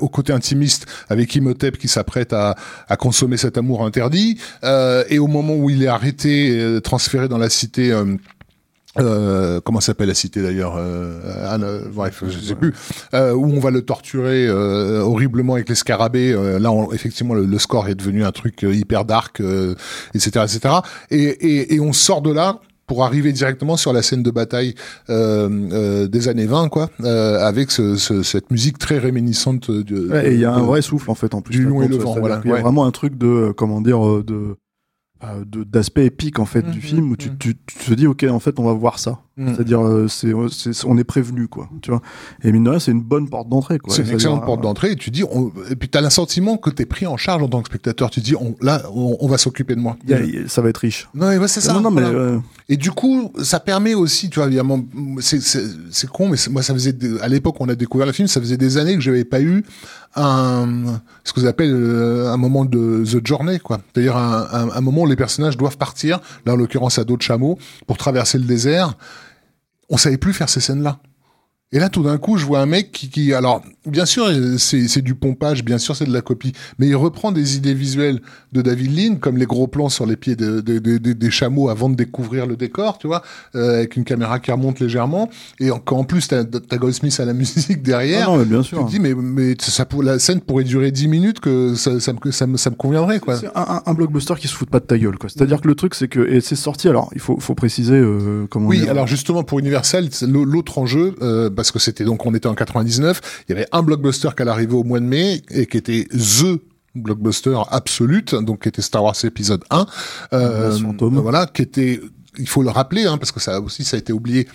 au côté intimiste avec Imhotep qui s'apprête à, à, consommer cet amour interdit euh, et au moment où il est arrêté euh, transféré dans la cité euh, euh, comment s'appelle la cité d'ailleurs euh, Bref, je sais plus. Euh, où on va le torturer horriblement avec les scarabées. là, on, effectivement, le, score est devenu un truc hyper dark, etc., etc. Et, et, et on sort de là pour arriver directement sur la scène de bataille euh, euh, des années 20, quoi, euh, avec ce, ce, cette musique très réminiscente. De, ouais, et il y a un vrai souffle en fait en plus. Du long et le vent, voilà. Il y a vraiment un truc de, comment dire, de d'aspect épique en fait du mm, film où tu, mm. tu, tu, te dis ok en fait on va voir ça Mm. C'est-à-dire, euh, c'est, c'est- on est prévenu, quoi. Tu vois. Et mine de rien, c'est une bonne porte d'entrée, quoi. C'est une excellente porte euh, d'entrée et tu dis, on- et puis t'as l'assentiment que t'es pris en charge en tant que spectateur. Tu dis, on, là, on, on va s'occuper de moi. il y a- il y a- ça va être riche. Non, ouais, c'est ça. non, non, mais voilà. euh, Et du coup, ça permet aussi, tu vois, évidemment, c'est, con, mais moi, ça faisait, des- à l'époque, on a découvert le film, ça faisait des années que j'avais pas eu un, ce que vous appelez euh, un moment de the journey, quoi. C'est-à-dire un, un, un moment où les personnages doivent partir, là, en l'occurrence, à dos de chameau, pour traverser le désert. On savait plus faire ces scènes-là. Et là, tout d'un coup, je vois un mec qui, qui alors, bien sûr, c'est c'est du pompage, bien sûr, c'est de la copie, mais il reprend des idées visuelles de David Lean, comme les gros plans sur les pieds de- de- de- de- des chameaux avant de découvrir le décor, tu vois, euh, avec une caméra qui remonte légèrement, et en, en plus t'as as Goldsmith à la musique derrière, non, non, mais bien tu sûr. te dis, mais, mais ça, pour- la scène pourrait durer 10 minutes, que ça, ça, me, ça, me, ça me conviendrait, quoi. C'est un, un- un blockbuster qui se fout pas de ta gueule, quoi. C'est-à-dire que le truc, c'est que, et c'est sorti, alors, il faut, faut préciser, euh, comment Oui, alors justement pour Universal, l'autre enjeu, euh, parce que c'était donc on était en 99, il y avait un blockbuster qui allait arriver au mois de mai et qui était the blockbuster absolute, donc qui était Star Wars épisode 1, euh, voilà, qui était, il faut le rappeler, hein, parce que ça aussi ça a été oublié,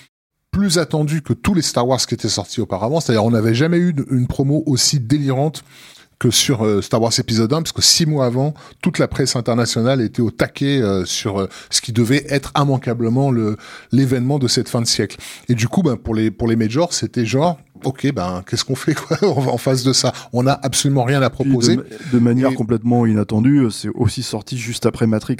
plus attendu que tous les Star Wars qui étaient sortis auparavant, c'est-à-dire on n'avait jamais eu une promo aussi délirante que sur euh, Star Wars épisode 1, parce que six mois avant, toute la presse internationale était au taquet euh, sur euh, ce qui devait être immanquablement le l'événement de cette fin de siècle. Et du coup, ben, pour les pour les majors, c'était genre, ok, ben qu'est-ce qu'on fait quoi en en face de ça? On a absolument rien à proposer. de, de manière Et- complètement inattendue, c'est aussi sorti juste après Matrix.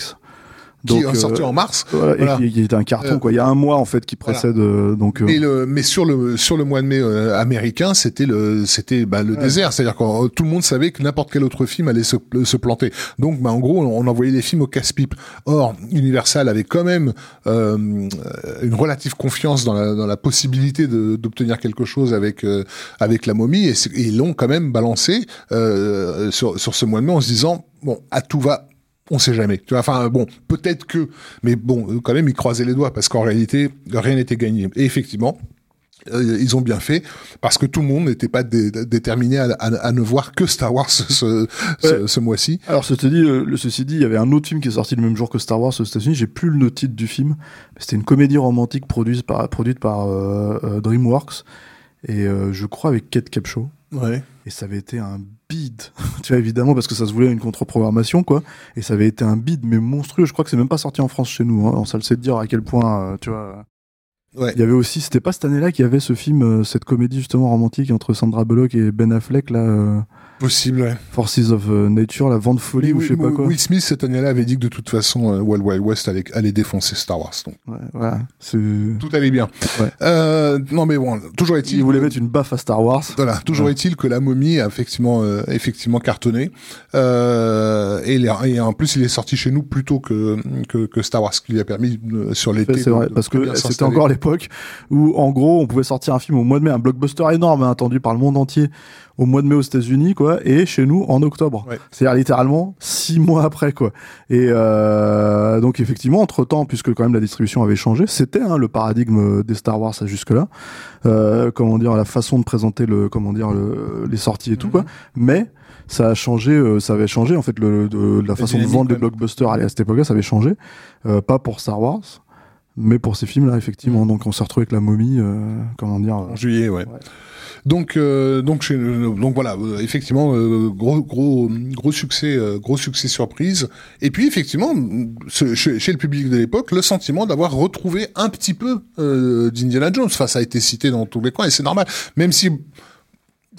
Qui est euh, sorti en mars. voilà, et qui, qui était un carton, Euh, quoi. Il y a un mois, en fait, qui précède, euh, donc, euh, Et le, mais sur le sur le mois de mai euh, américain, c'était le c'était bah, le Ouais. désert, c'est-à-dire que euh, tout le monde savait que n'importe quel autre film allait se, se planter. Donc, bah, en gros, on envoyait les films au casse-pipe. Or, Universal avait quand même euh, une relative confiance dans la dans la possibilité d'obtenir quelque chose avec euh, avec la momie, et, et ils l'ont quand même balancé euh, sur sur ce mois de mai en se disant bon, à tout va. On sait jamais. Tu vois, enfin bon, peut-être que, mais bon, euh, quand même, ils croisaient les doigts parce qu'en réalité, rien n'était gagné. Et effectivement, euh, ils ont bien fait parce que tout le monde n'était pas dé- déterminé à, à- à ne voir que Star Wars ce, ce, ce- ce mois-ci. Alors, ceci dit, euh, le- ceci dit, il y avait un autre film qui est sorti le même jour que Star Wars aux États-Unis. J'ai plus le titre du film. C'était une comédie romantique produite par, produite par euh, euh, DreamWorks. Et euh, je crois avec Kate Capshaw. Ouais. Et ça avait été un bide. tu vois, évidemment, parce que ça se voulait une contre-programmation, quoi. Et ça avait été un bide, mais monstrueux. Je crois que c'est même pas sorti en France chez nous. Hein. Ça le sait de dire à quel point, euh, tu vois. Ouais. Il y avait aussi, c'était pas cette année-là qu'il y avait ce film, euh, cette comédie justement romantique entre Sandra Bullock et Ben Affleck, là, euh, Possible, ouais. Forces of euh, Nature, la vente folie ou je sais pas quoi. Will Smith, cette année-là, avait dit que de toute façon, euh, Wild Wild West allait, allait défoncer Star Wars. Donc, Ouais, voilà. C'est... tout allait bien. Ouais. Euh, non, mais bon, toujours est-il. Il voulait mettre une baffe à Star Wars. Voilà, toujours Ouais. est-il que la momie a effectivement, euh, effectivement cartonné. Euh, et, en plus, il est sorti chez nous plus tôt que, que, que Star Wars, ce qui lui a permis sur l'été. C'est vrai, parce que c'était encore l'époque où, en gros, on pouvait sortir un film au mois de mai, un blockbuster énorme, hein, attendu par le monde entier, au mois de mai aux États-Unis, quoi, et chez nous en octobre. Ouais. C'est-à-dire littéralement six mois après, quoi. Et euh, donc effectivement, entre temps, puisque quand même la distribution avait changé, c'était hein, le paradigme des Star Wars jusque-là. Euh, comment dire, la façon de présenter le, comment dire, le- les sorties et tout, Mhm. quoi. Mais ça a changé, euh, ça avait changé en fait le, de, la façon de vendre les blockbusters à cette époque-là, ça avait changé. Euh, pas pour Star Wars, mais pour ces films-là, effectivement. Donc on s'est retrouvé avec la momie, euh, comment dire. En juillet, ouais. Ouais. Donc, euh, donc, chez- donc voilà, euh, effectivement, euh, gros, gros, gros succès, euh, gros succès surprise. Et puis effectivement, ce- chez, chez le public de l'époque, le sentiment d'avoir retrouvé un petit peu euh, d'Indiana Jones. Enfin, ça a été cité dans tous les coins et c'est normal. Même si,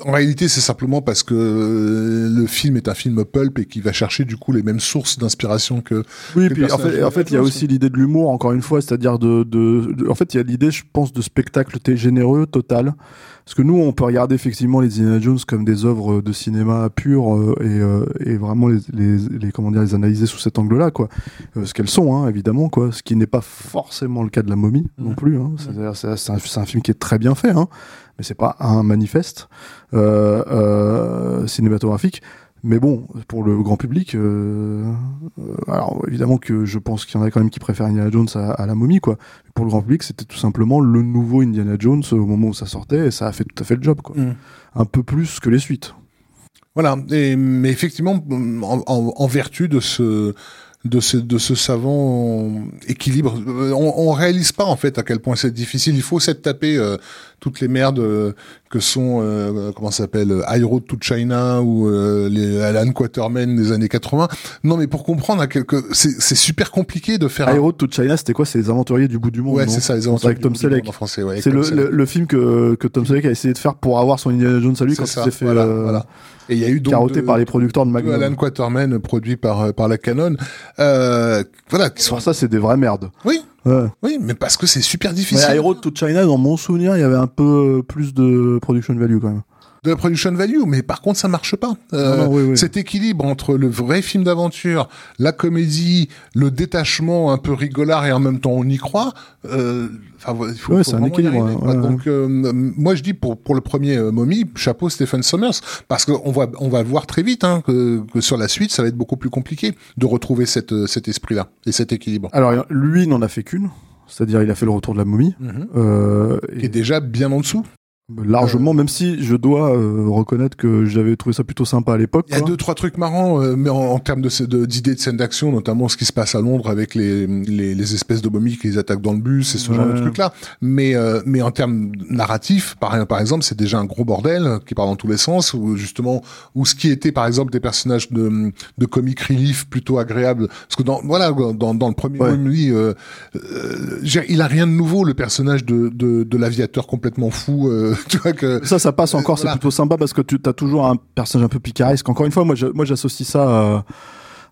en réalité, c'est simplement parce que euh, le film est un film pulp et qui va chercher du coup les mêmes sources d'inspiration que. Oui, puis en fait, en fait, il y a aussi l'idée de l'humour, encore une fois, c'est-à-dire de, de, de- en fait, il y a l'idée, je pense, de spectacle généreux, total. Parce que nous, on peut regarder effectivement les Indiana Jones comme des œuvres de cinéma pures euh, et, euh, et vraiment les, les, les, comment dire, les analyser sous cet angle-là, quoi. Euh, ce qu'elles sont, hein, évidemment, quoi. Ce qui n'est pas forcément le cas de la momie non Mhm. plus. Hein. C'est-à-dire, c'est un, c'est un film qui est très bien fait, hein, mais c'est pas un manifeste euh, euh, cinématographique. Mais bon, pour le grand public, euh, alors évidemment que je pense qu'il y en a quand même qui préfèrent Indiana Jones à, à la momie, quoi. Pour le grand public, c'était tout simplement le nouveau Indiana Jones au moment où ça sortait, et ça a fait tout à fait le job, quoi. Mm. Un peu plus que les suites. Voilà. Et, mais effectivement, en, en- en vertu de ce de ce de ce savant équilibre. On, on réalise pas en fait à quel point c'est difficile. Il faut s'être tapé euh, toutes les merdes euh, que sont euh, comment ça s'appelle euh, High Road to China ou euh, les Alan Quaterman des années 80. Non, mais pour comprendre à quel- que c'est super compliqué de faire. High Road to China, c'était quoi? C'est les aventuriers du bout du monde. Ouais, c'est ça, les C'est aventures avec Tom du monde Selleck. en français. Ouais, C'est le, le, le film que, que Tom Selleck a essayé de faire pour avoir son Indiana Jones à lui quand ça, il s'est fait voilà, euh, voilà. Et il y a eu donc carotté de- par les producteurs de de Magnum. Alan Quaterman euh, produit par par la Canon. Euh, voilà, qui sont Pour ça, c'est des vraies merdes. oui, Ouais. oui, mais parce que c'est super Mais difficile. High Road to China, dans mon souvenir, il y avait un peu plus de production value quand même. De la production value, mais par contre ça marche pas. Euh, Non, non, oui, oui. Cet équilibre entre le vrai film d'aventure, la comédie, le détachement un peu rigolard et en même temps on y croit. Euh, il faut, Ouais, faut c'est un équilibre, arriver, ouais, quoi. ouais. Donc euh, moi je dis pour pour le premier euh, Mommy, chapeau Stephen Sommers, parce qu'on va on va voir très vite hein, que, que sur la suite ça va être beaucoup plus compliqué de retrouver cette cet esprit là et cet équilibre. Alors, lui n'en a fait qu'une. C'est-à-dire, il a fait le retour de la momie. Mhm. Euh, Qui est et déjà bien en dessous. Largement, même si je dois euh, reconnaître que j'avais trouvé ça plutôt sympa à l'époque. Il y a quoi. deux trois trucs marrants, euh, mais en, en termes de d'idées de, scènes d'action, notamment ce qui se passe à Londres avec les les, les espèces de momies qui les attaquent dans le bus et ce genre de trucs là. Mais euh, mais en termes narratifs, par par exemple, c'est déjà un gros bordel euh, qui part dans tous les sens. Où justement, où ce qui était par exemple des personnages de de comic relief plutôt agréables, parce que dans voilà dans dans le premier Ouais. Euh, euh, il a rien de nouveau le personnage de de, de l'aviateur complètement fou. euh, tu vois que Ça, ça passe encore, Euh, voilà. c'est plutôt sympa parce que tu as toujours un personnage un peu picaresque. Encore une fois, moi, je- moi j'associe ça à-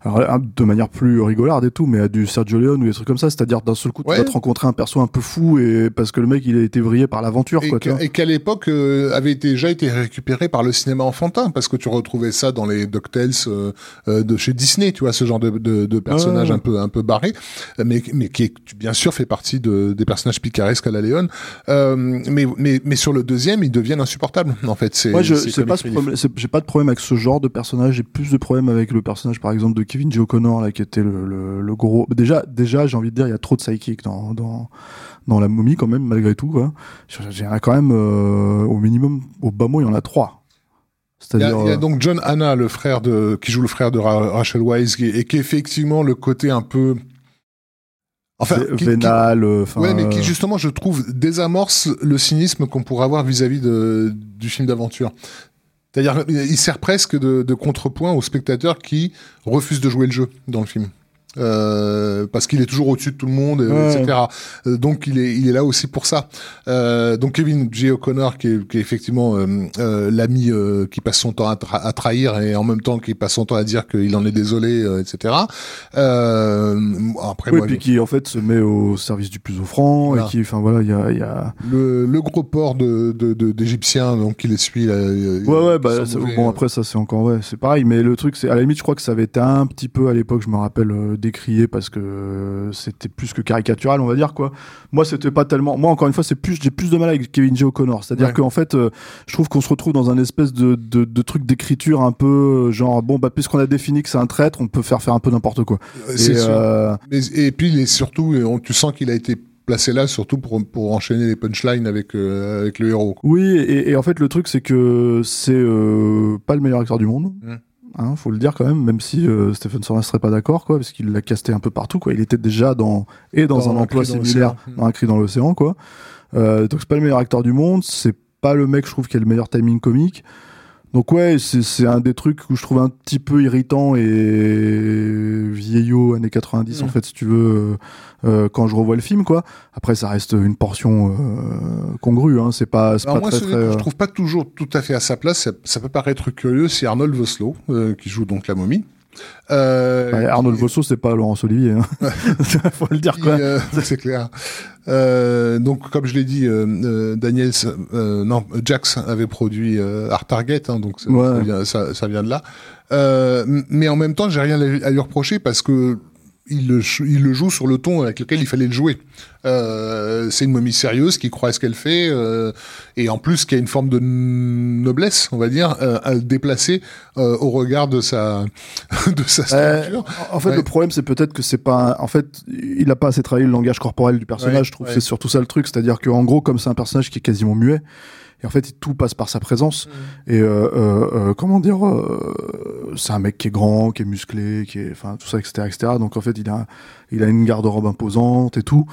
alors, de manière plus rigolarde et tout, mais à du Sergio Leone ou des trucs comme ça. C'est-à-dire, d'un seul coup, Ouais. tu vas te rencontrer un perso un peu fou et parce que le mec, il a été vrillé par l'aventure, et, quoi. tu vois. et qu'à l'époque euh, avait déjà été récupéré par le cinéma enfantin parce que tu retrouvais ça dans les DuckTales euh, euh, de chez Disney tu vois ce genre de, de, de personnages Ouais. un peu un peu barrés mais mais qui est, bien sûr fait partie de, des personnages picaresques à la Léon euh, mais mais mais sur le deuxième ils deviennent insupportables en fait c'est Moi, je c'est pas ce problème. J'ai pas de problème avec ce genre de personnage. J'ai plus de problèmes avec le personnage, par exemple, de Kevin J. O'Connor, là, qui était le, le, le gros. Déjà, déjà, j'ai envie de dire, il y a trop de psychic dans dans dans la momie quand même, malgré tout. Quoi. J'ai quand même euh, au minimum, au bas mot, il y en a trois. Il y, a, C'est-à-dire. il y a euh, donc John Hanna, le frère de, qui joue le frère de Ra- Rachel qui, et qui est effectivement le côté un peu, enfin, qui- qui- vénal, euh, enfin. ouais, mais qui euh, justement, je trouve, désamorce le cynisme qu'on pourrait avoir vis-à-vis du film d'aventure. C'est-à-dire, il sert presque de, contrepoint au spectateur qui refuse de jouer le jeu dans le film. Euh, parce qu'il est toujours au-dessus de tout le monde, Ouais. etc. Euh, donc il est, il est là aussi pour ça. Euh, donc Kevin J. O'Connor, qui est, qui est effectivement euh, euh, l'ami euh, qui passe son temps à, tra- à trahir et en même temps qui passe son temps à dire qu'il en est désolé, euh, etc. Euh, après, Oui, moi, puis qui en fait se met au service du plus offrant Voilà. et qui, enfin voilà, il y a, y a... le, le gros port de d'Égyptiens, donc il les suit. Là, Ouais, ouais, bah, bon, après, ça, c'est encore, ouais, c'est pareil, mais le truc, c'est, à la limite, je crois que ça avait été un petit peu, à l'époque, je me rappelle, décrié parce que c'était plus que caricatural, on va dire, quoi. Moi, c'était pas tellement, moi, encore une fois, c'est plus, j'ai plus de mal avec Kevin J. O'Connor. C'est-à-dire Ouais. qu'en fait, euh, je trouve qu'on se retrouve dans un espèce de, de, de truc d'écriture un peu, euh, genre, bon, bah, puisqu'on a défini que c'est un traître, on peut faire faire un peu n'importe quoi. Et, sûr. euh, Mais- et puis il est surtout, on- tu sens qu'il a été placé là surtout pour pour enchaîner les punchlines avec euh, avec le héros. Oui, et, et en fait, le truc, c'est que c'est euh, pas le meilleur acteur du monde. Mm. Hein, faut le dire quand même, même si euh, Stephen Sommers serait pas d'accord, quoi, parce qu'il l'a casté un peu partout, quoi. Il était déjà dans et dans, Dans un Un emploi similaire, dans un cri dans l'océan, quoi. Euh, donc c'est pas le meilleur acteur du monde, c'est pas le mec, je trouve, qui a le meilleur timing comique. Donc ouais, c'est un des trucs où je trouve un petit peu irritant et vieillot années 90 en Mm. fait, si tu veux, euh, euh, quand je revois le film, quoi. Après, ça reste une portion euh, congrue, hein. C'est pas, c'est Alors pas moi, très, celui très, que je trouve pas toujours tout à fait à sa place. Ça, ça peut paraître curieux, c'est Arnold Vosloo euh, qui joue donc la momie. Euh, qui- Vosso, c'est pas Laurence Olivier. Hein. Faut le dire quoi. euh, c'est clair. Euh, donc, comme je l'ai dit, euh, euh, Daniels, non, Jax avait produit Art Target, hein, donc ça, Ouais. ça vient, ça, ça vient de là. Mais en même temps, j'ai rien à lui reprocher parce que il le, il le joue sur le ton avec lequel il fallait le jouer. Euh, c'est une momie sérieuse qui croit à ce qu'elle fait euh, et en plus qui a une forme de noblesse, on va dire, euh, à le déplacer euh, au regard de sa de sa structure. en fait, Ouais. le problème, c'est peut-être que c'est pas. En fait, il a pas assez travaillé le langage corporel du personnage. Ouais, je trouve ouais. c'est surtout ça le truc, c'est-à-dire qu'en gros, comme c'est un personnage qui est quasiment muet, et en fait, tout passe par sa présence. Et euh, euh, euh, comment dire, euh, c'est un mec qui est grand, qui est musclé, qui est, enfin, tout ça, etc., etc. Donc en fait, il a, il a une garde-robe imposante et tout.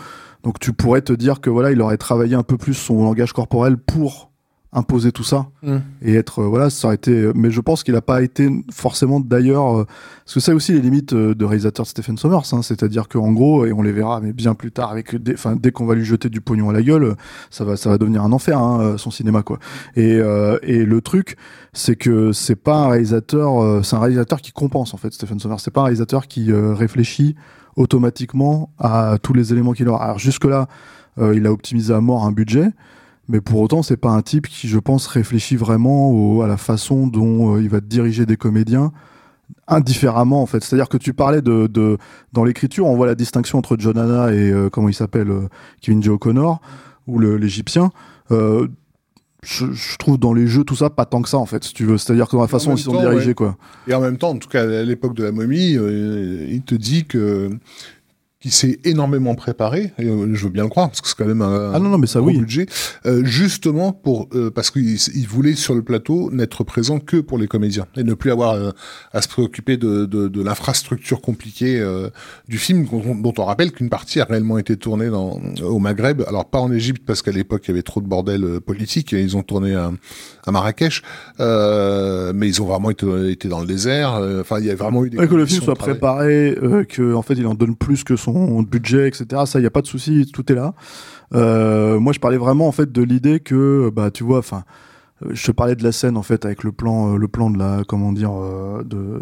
Donc tu pourrais te dire que voilà, il aurait travaillé un peu plus son langage corporel pour imposer tout ça Mm. et être euh, voilà ça aurait été mais je pense qu'il n'a pas été forcément d'ailleurs euh, parce que c'est aussi les limites euh, de réalisateur Stephen Sommers hein, c'est-à-dire qu'en gros et on les verra mais bien plus tard avec enfin dès qu'on va lui jeter du pognon à la gueule ça va ça va devenir un enfer hein, son cinéma quoi. Et euh, et le truc c'est que c'est pas un réalisateur c'est un réalisateur qui compense en fait Stephen Sommers. C'est pas un réalisateur qui réfléchit automatiquement à tous les éléments qu'il aura. Alors jusque là il a optimisé à mort un budget mais pour autant, c'est pas un type qui, je pense, réfléchit vraiment au- à la façon dont euh, il va diriger des comédiens indifféremment en fait. C'est-à-dire que tu parlais de, de dans l'écriture, on voit la distinction entre John Hanna et euh, comment il s'appelle euh, Kevin J. O'Connor ou l'Égyptien. Euh, je, je trouve dans les jeux tout ça pas tant que ça en fait, si tu veux. C'est-à-dire que dans la façon dont ils sont dirigés ouais. quoi. Et en même temps, en tout cas à l'époque de la momie, il te dit que qu'il s'est énormément préparé, et euh, je veux bien le croire, parce que c'est quand même un, Ah non non mais ça gros oui. budget, euh, justement pour euh, parce qu'il il voulait sur le plateau n'être présent que pour les comédiens et ne plus avoir euh, à se préoccuper de, de, de l'infrastructure compliquée euh, du film, dont, dont on rappelle qu'une partie a réellement été tournée dans, au Maghreb, alors pas en Égypte parce qu'à l'époque il y avait trop de bordel euh, politique, et ils ont tourné à, à Marrakech, euh, mais ils ont vraiment été, été dans le désert, euh, enfin il y a vraiment eu des Ouais, que le film soit préparé, euh, que en fait il en donne plus que son budget, etc. Ça, il y a pas de souci, tout est là. Euh, moi, je parlais vraiment en fait de l'idée que, bah, tu vois, enfin, euh, je te parlais de la scène en fait avec le plan, euh, le plan de la, comment dire, de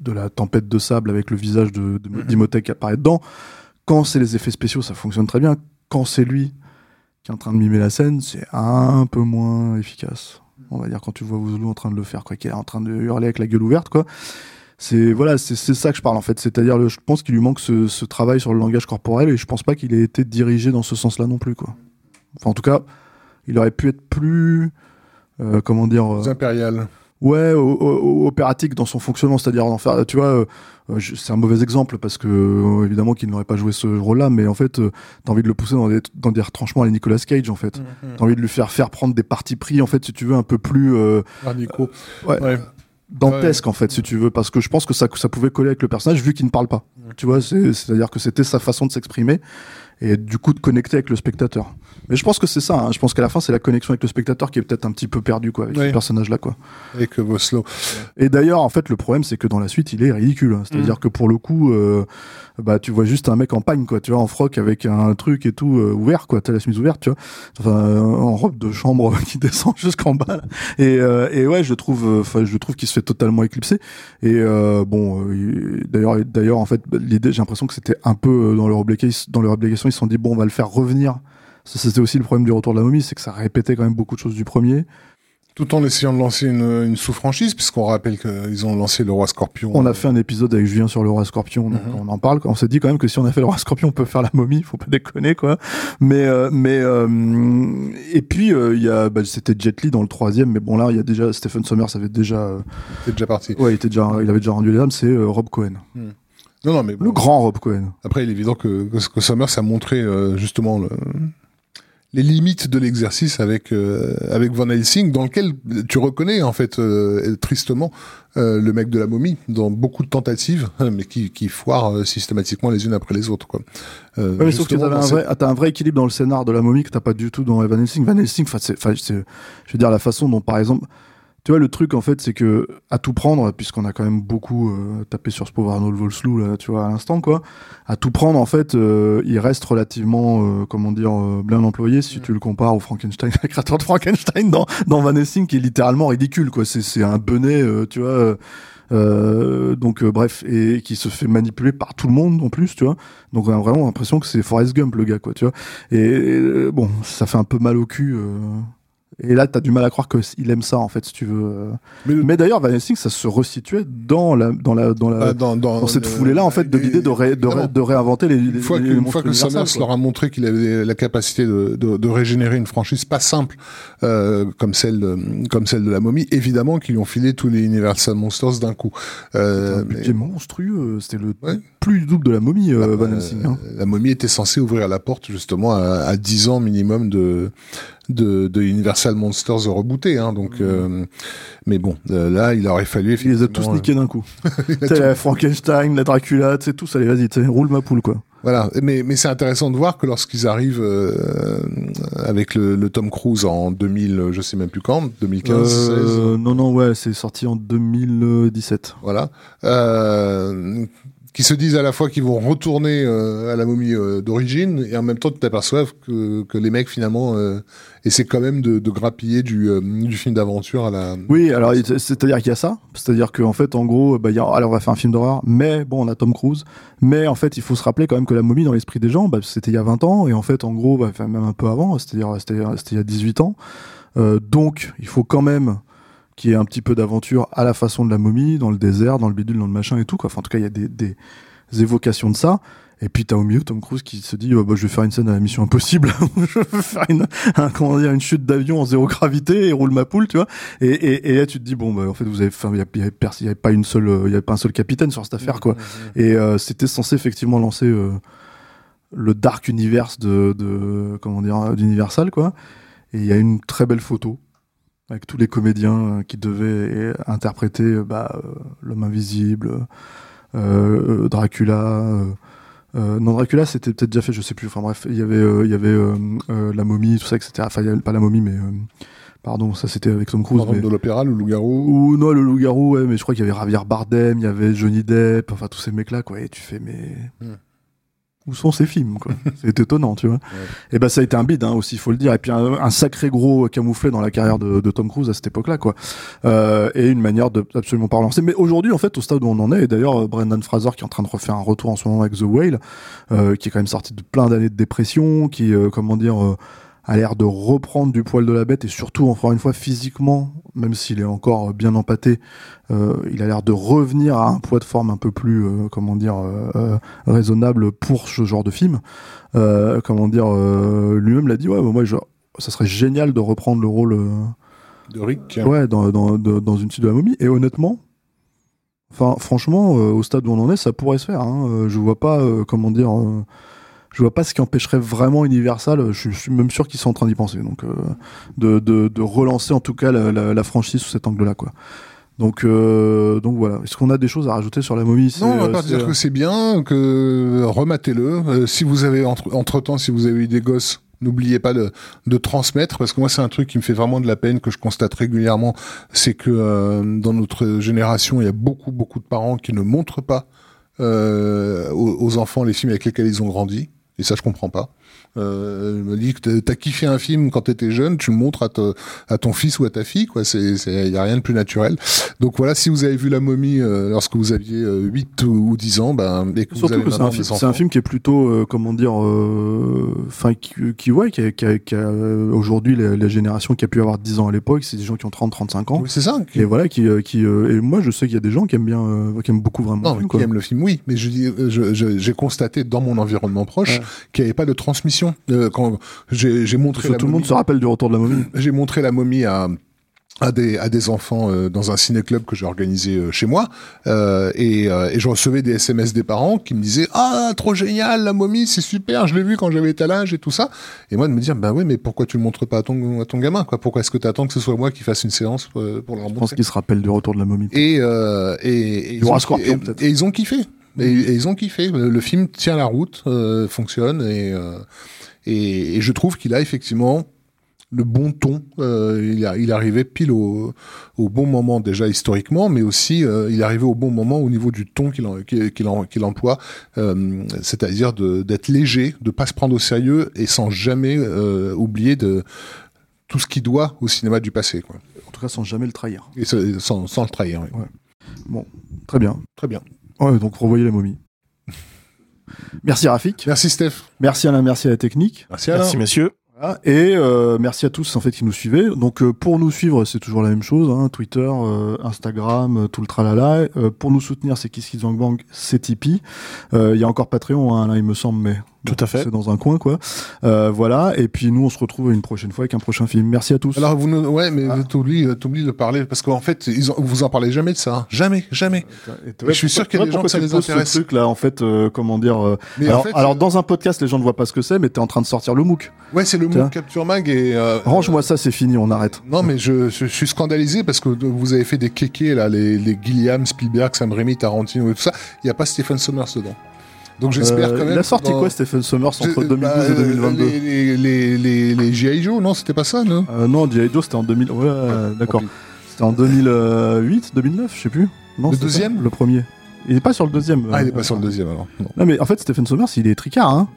de la tempête de sable avec le visage de, Mhm. d'Imhotep qui apparaît dedans. Quand c'est les effets spéciaux, ça fonctionne très bien. Quand c'est lui qui est en train de mimer la scène, c'est un peu moins efficace. On va dire quand tu vois Wouzlou en train de le faire, quoi, qu'il est en train de hurler avec la gueule ouverte, quoi c'est voilà c'est ça que je parle en fait c'est-à-dire je pense qu'il lui manque ce, ce travail sur le langage corporel et je pense pas qu'il ait été dirigé dans ce sens-là non plus quoi enfin en tout cas il aurait pu être plus euh, comment dire euh, Les impériales. ouais opératique dans son fonctionnement c'est-à-dire en faire tu vois euh, c'est un mauvais exemple parce que évidemment qu'il n'aurait pas joué ce rôle-là mais en fait t'as envie de le pousser dans des dans des retranchements à la Nicolas Cage en fait t'as envie de lui faire faire prendre des partis pris en fait si tu veux un peu plus Nico. ouais, Ouais. Dantesque en fait si tu veux parce que je pense que ça ça pouvait coller avec le personnage vu qu'il ne parle pas. Tu vois c'est c'est à dire que c'était sa façon de s'exprimer et du coup de connecter avec le spectateur mais je pense que c'est ça hein. je pense qu'à la fin c'est la connexion avec le spectateur qui est peut-être un petit peu perdu quoi avec Oui. ce personnage là quoi Avec euh, Voslo. et d'ailleurs en fait le problème c'est que dans la suite il est ridicule hein. c'est à dire que pour le coup euh, bah tu vois juste un mec en pagne quoi tu vois en froc avec un truc et tout euh, ouvert quoi t'as la chemise ouverte tu vois enfin euh, en robe de chambre qui descend jusqu'en bas là. et et ouais je trouve enfin je trouve qu'il se fait totalement éclipser et bon il- d'ailleurs d'ailleurs en fait l'idée j'ai l'impression que c'était un peu dans leur obligation dans leur obligation ils se sont dit bon on va le faire revenir ça c'était aussi le problème du retour de la momie c'est que ça répétait quand même beaucoup de choses du premier Tout en essayant de lancer une, une sous-franchise, puisqu'on rappelle qu'ils ont lancé le Roi Scorpion. On a fait un épisode avec Julien sur le roi scorpion, donc Mhm. on en parle. On s'est dit quand même que si on a fait le roi scorpion, on peut faire la momie, faut pas déconner quoi. Mais euh, mais euh, et puis euh, il y a bah, c'était Jet Li dans le troisième, mais bon là il y a déjà Stephen Sommers avait déjà C'est déjà parti. ouais il était déjà il avait déjà rendu les âmes, c'est Rob Cohen, Non, non, mais bon. le grand Rob Cohen. Après, il est évident que, que, que Summers a montré euh, justement le- les limites de l'exercice avec euh, avec Van Helsing, dans lequel tu reconnais en fait euh, tristement le mec de la momie dans beaucoup de tentatives, mais qui, qui foirent euh, systématiquement les unes après les autres. Quoi. Ouais, mais sauf que t'avais un vrai, ah, t'as un vrai équilibre dans le scénar de la momie que t'as pas du tout dans Van Helsing. Van Helsing, enfin, je veux dire la façon dont, par exemple, tu vois, le truc en fait, c'est que à tout prendre, puisqu'on a quand même beaucoup euh, tapé sur ce pauvre Arnold Vosloo là, tu vois, à l'instant quoi. À tout prendre, en fait, euh, il reste relativement, euh, comment dire, bien employé si tu le compares au Frankenstein, le créateur de Frankenstein dans, dans Van qui est littéralement ridicule quoi. C'est, un benet, tu vois. donc bref et qui se fait manipuler par tout le monde en plus tu vois donc on a vraiment l'impression que c'est Forrest Gump le gars quoi tu vois et, bon ça fait un peu mal au cul Et là, t'as du mal à croire qu'il aime ça, en fait, si tu veux. euh. Mais le- Mais d'ailleurs, Van Helsing, ça se resituait dans la, dans la, dans la, Ah, dans, dans, dans cette foulée-là, en fait, de l'idée de, ré- de, ré- évidemment. de réinventer les, les, Une fois, les que, une fois que Summers leur a montré qu'il avait la capacité de, de, de régénérer une franchise pas simple euh, comme celle de, comme celle de la momie, évidemment qu'ils lui ont filé tous les Universal Monsters d'un coup. Euh, un budget monstrueux, c'était le Ouais. plus du double de la momie, euh, Euh, Van Helsing. hein. La momie était censée ouvrir la porte justement à, à 10 ans minimum de, de, de Universal Monsters rebooté. Hein, donc, euh, mais bon, euh, là, il aurait fallu Il les a tous niqués d'un coup. tout- la Frankenstein, la Dracula, sais, tous, allez, vas-y, roule ma poule, quoi. Voilà, mais, mais c'est intéressant de voir que lorsqu'ils arrivent euh, avec le, le Tom Cruise en 2000, je sais même plus quand, 2015, 16, Euh, non, non, ouais, c'est sorti en 2017. voilà, euh, qui se disent à la fois qu'ils vont retourner euh, à la momie euh, d'origine et en même temps tu t'aperçois que, que les mecs finalement euh, essaient quand même de, grappiller du, euh, du film d'aventure à la. Oui, alors c'est-à-dire qu'il y a ça, c'est-à-dire qu'en fait, en gros, bah, y a, alors on va faire un film d'horreur, mais bon, on a Tom Cruise, mais en fait, il faut se rappeler quand même que la momie dans l'esprit des gens, bah, c'était il y a 20 ans, et en fait, en gros, bah, même un peu avant, c'est-à-dire c'était il y a 18 ans, donc il faut quand même qu'il y ait un petit peu d'aventure à la façon de la momie, dans le désert, dans le bidule, dans le machin et tout, quoi. Enfin, en tout cas, il y a des, des évocations de ça. Et puis t'as au milieu Tom Cruise qui se dit euh, bah, je vais faire une scène à la Mission Impossible, je vais faire une, un- comment dire, une chute d'avion en zéro gravité et roule ma poule, tu vois. Et, et, et là tu te dis bon bah en fait vous avez, il y, a- il y avait pas une seule, il y avait pas un seul capitaine sur cette affaire quoi. Et euh, c'était censé effectivement lancer euh, le dark universe de, de comment dire d'Universal quoi. Et il y a une très belle photo avec tous les comédiens euh, qui devaient euh, interpréter euh, bah, l'homme invisible, Dracula. euh, non, Dracula, c'était peut-être déjà fait, je sais plus. Enfin bref, il y avait, euh, il y avait euh, la momie, tout ça, etc. Enfin, il y avait pas la momie, mais euh, pardon, ça c'était avec Tom Cruise. Mais- de l'opéra, le loup-garou. Ou non, le loup-garou, ouais, mais je crois qu'il y avait Javier Bardem, il y avait Johnny Depp, enfin tous ces mecs-là, quoi. Et tu fais, mais. Hmm. Où sont ces films, quoi C'est étonnant, tu vois. Et ben ça a été un bide, hein, aussi, il faut le dire. Et puis un, un sacré gros camouflet dans la carrière de, de Tom Cruise à cette époque-là, quoi. Euh, et une manière de absolument pas relancer. Mais aujourd'hui, en fait, au stade où on en est, et d'ailleurs, euh, Brendan Fraser qui est en train de refaire un retour en ce moment avec The Whale, euh, qui est quand même sorti de plein d'années de dépression, qui, euh, comment dire, euh, a l'air de reprendre du poil de la bête et surtout, encore une fois, physiquement, même s'il est encore bien empâté, euh, il a l'air de revenir à un poids de forme un peu plus, euh, comment dire, euh, euh, raisonnable pour ce genre de film. Euh, comment dire, euh, lui-même l'a dit, ouais, bah, moi, je, ça serait génial de reprendre le rôle, euh, De Rick. ouais, dans, dans, dans une suite de la momie. Et honnêtement, enfin, franchement, euh, au stade où on en est, ça pourrait se faire. Hein. Euh, je vois pas, euh, comment dire, euh, je vois pas ce qui empêcherait vraiment Universal. Je, je suis même sûr qu'ils sont en train d'y penser. Donc, euh, de, de, de relancer en tout cas la, la, la franchise sous cet angle-là, quoi. Donc, euh, donc voilà. Est-ce qu'on a des choses à rajouter sur la momie Non, on va euh, pas dire euh, que c'est bien, que rematez-le. Euh, si vous avez entre, entre temps, si vous avez eu des gosses, n'oubliez pas de, de transmettre, parce que moi c'est un truc qui me fait vraiment de la peine que je constate régulièrement, c'est que euh, dans notre génération, il y a beaucoup beaucoup de parents qui ne montrent pas euh, aux, aux enfants les films avec lesquels ils ont grandi. Et ça, je comprends pas. Euh, je me dis que t'as- kiffé un film quand t'étais jeune, tu le montres à, te- à ton fils ou à ta fille, quoi. C'est, c'est, y a rien de plus naturel. Donc voilà, si vous avez vu La Momie euh, lorsque vous aviez euh, 8 ou, ou 10 ans, ben, et que vous Surtout avez que c'est un, film, c'est un film qui est plutôt, euh, comment dire, enfin, qui, qui, ouais, qui a, qui a- qui a, euh, aujourd'hui, la, la génération qui a pu avoir 10 ans à l'époque, c'est des gens qui ont 30, 35 ans. Oui, c'est ça. qui- Et voilà, qui, euh, qui euh, et moi, je sais qu'il y a des gens qui aiment bien, euh, qui aiment beaucoup vraiment Non, le film, qui quoi. aime le film, oui, mais je dis, euh, j'ai constaté dans mon environnement proche Ouais. qu'il n'y avait pas de transmission. Euh, quand j'ai, montré la tout le monde momie- se rappelle du retour de la momie. j'ai montré la momie à à des, à des enfants euh, dans un ciné-club que j'ai organisé euh, chez moi. Euh, et, euh, et je recevais des SMS des parents qui me disaient ah trop génial la momie c'est super je l'ai vu quand j'avais tel âge et tout ça et moi de me dire bah oui mais pourquoi tu le montres pas à ton, à ton gamin quoi? Pourquoi est-ce que tu attends que ce soit moi qui fasse une séance pour leur Je pense montrer qu'ils se rappellent du retour de la momie. et, euh, et, et y aura ont- Scorpion, et- peut-être. et ils ont kiffé et, et ils ont kiffé le, le film tient la route euh, fonctionne et, euh, et et je trouve qu'il a effectivement le bon ton. Euh, il, a, il arrivait pile au, au bon moment déjà historiquement, mais aussi il arrivait au bon moment au niveau du ton qu'il emploie, c'est-à-dire d'être léger, de pas se prendre au sérieux et sans jamais oublier de tout ce qu'il doit au cinéma du passé, quoi. En tout cas, sans jamais le trahir. Et ça- sans, sans le trahir. oui. Bon, très bien. Très bien. Ouais, donc revoyez la momie. Merci Rafik. Merci Steph. Merci Alain, merci à la technique. Merci Alain. Merci, messieurs. Voilà. Et euh, merci à tous en fait qui nous suivez. Donc euh, pour nous suivre, c'est toujours la même chose, hein, Twitter, euh, Instagram, euh, tout le tralala. Euh, pour nous soutenir, c'est Kiss Kiss Bang Bang, c'est Tipeee. Euh, Il y a encore Patreon, hein, là il me semble, mais Tout à fait. c'est dans un coin quoi. Euh, voilà. Et puis nous, on se retrouve une prochaine fois avec un prochain film. Merci à tous. Alors vous nous... ouais mais Ah. t'oublies euh, t'oublies de parler parce qu'en fait ils en- vous en parlez jamais de ça hein. jamais jamais Et je suis sûr qu'il y a des gens que ça les intéresse. Ce truc là, en fait, euh, comment dire euh, mais alors, en fait alors, euh, dans un podcast, les gens ne voient pas ce que c'est, mais t'es en train de sortir le MOOC. ouais c'est le mot Capture Mag et euh, Range-moi ça, c'est fini, on arrête. Non, mais je, je, je suis scandalisé parce que vous avez fait des kékés, là, les, les Gilliam, Spielberg, Sam Raimi, Tarantino et tout ça. Il n'y a pas Stephen Sommers dedans. Donc j'espère Euh, quand même. Il a sorti dans- quoi, Stephen Sommers, entre Je- 2012 bah, et 2022 Les, les, les, les, les G.I. Joe, non, c'était pas ça, non Euh, non, G.I. Joe, c'était en 2000. Ouais, d'accord. C'était en 2008, 2009, je sais plus. Non, Le deuxième Le premier. Il est pas sur le deuxième. Ah, il euh, est pas sur le deuxième alors. Non. Non, mais en fait, Stephen Sommers, il est tricard, hein.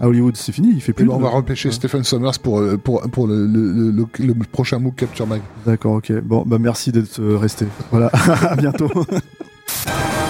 À Hollywood, c'est fini, il fait Et plus. ben, on va repêcher Ouais. Stephen Sommers pour, euh, pour, pour le, le, le, prochain MOOC Capture Mag. D'accord, ok. Bon, bah merci d'être euh, resté. Voilà, à bientôt.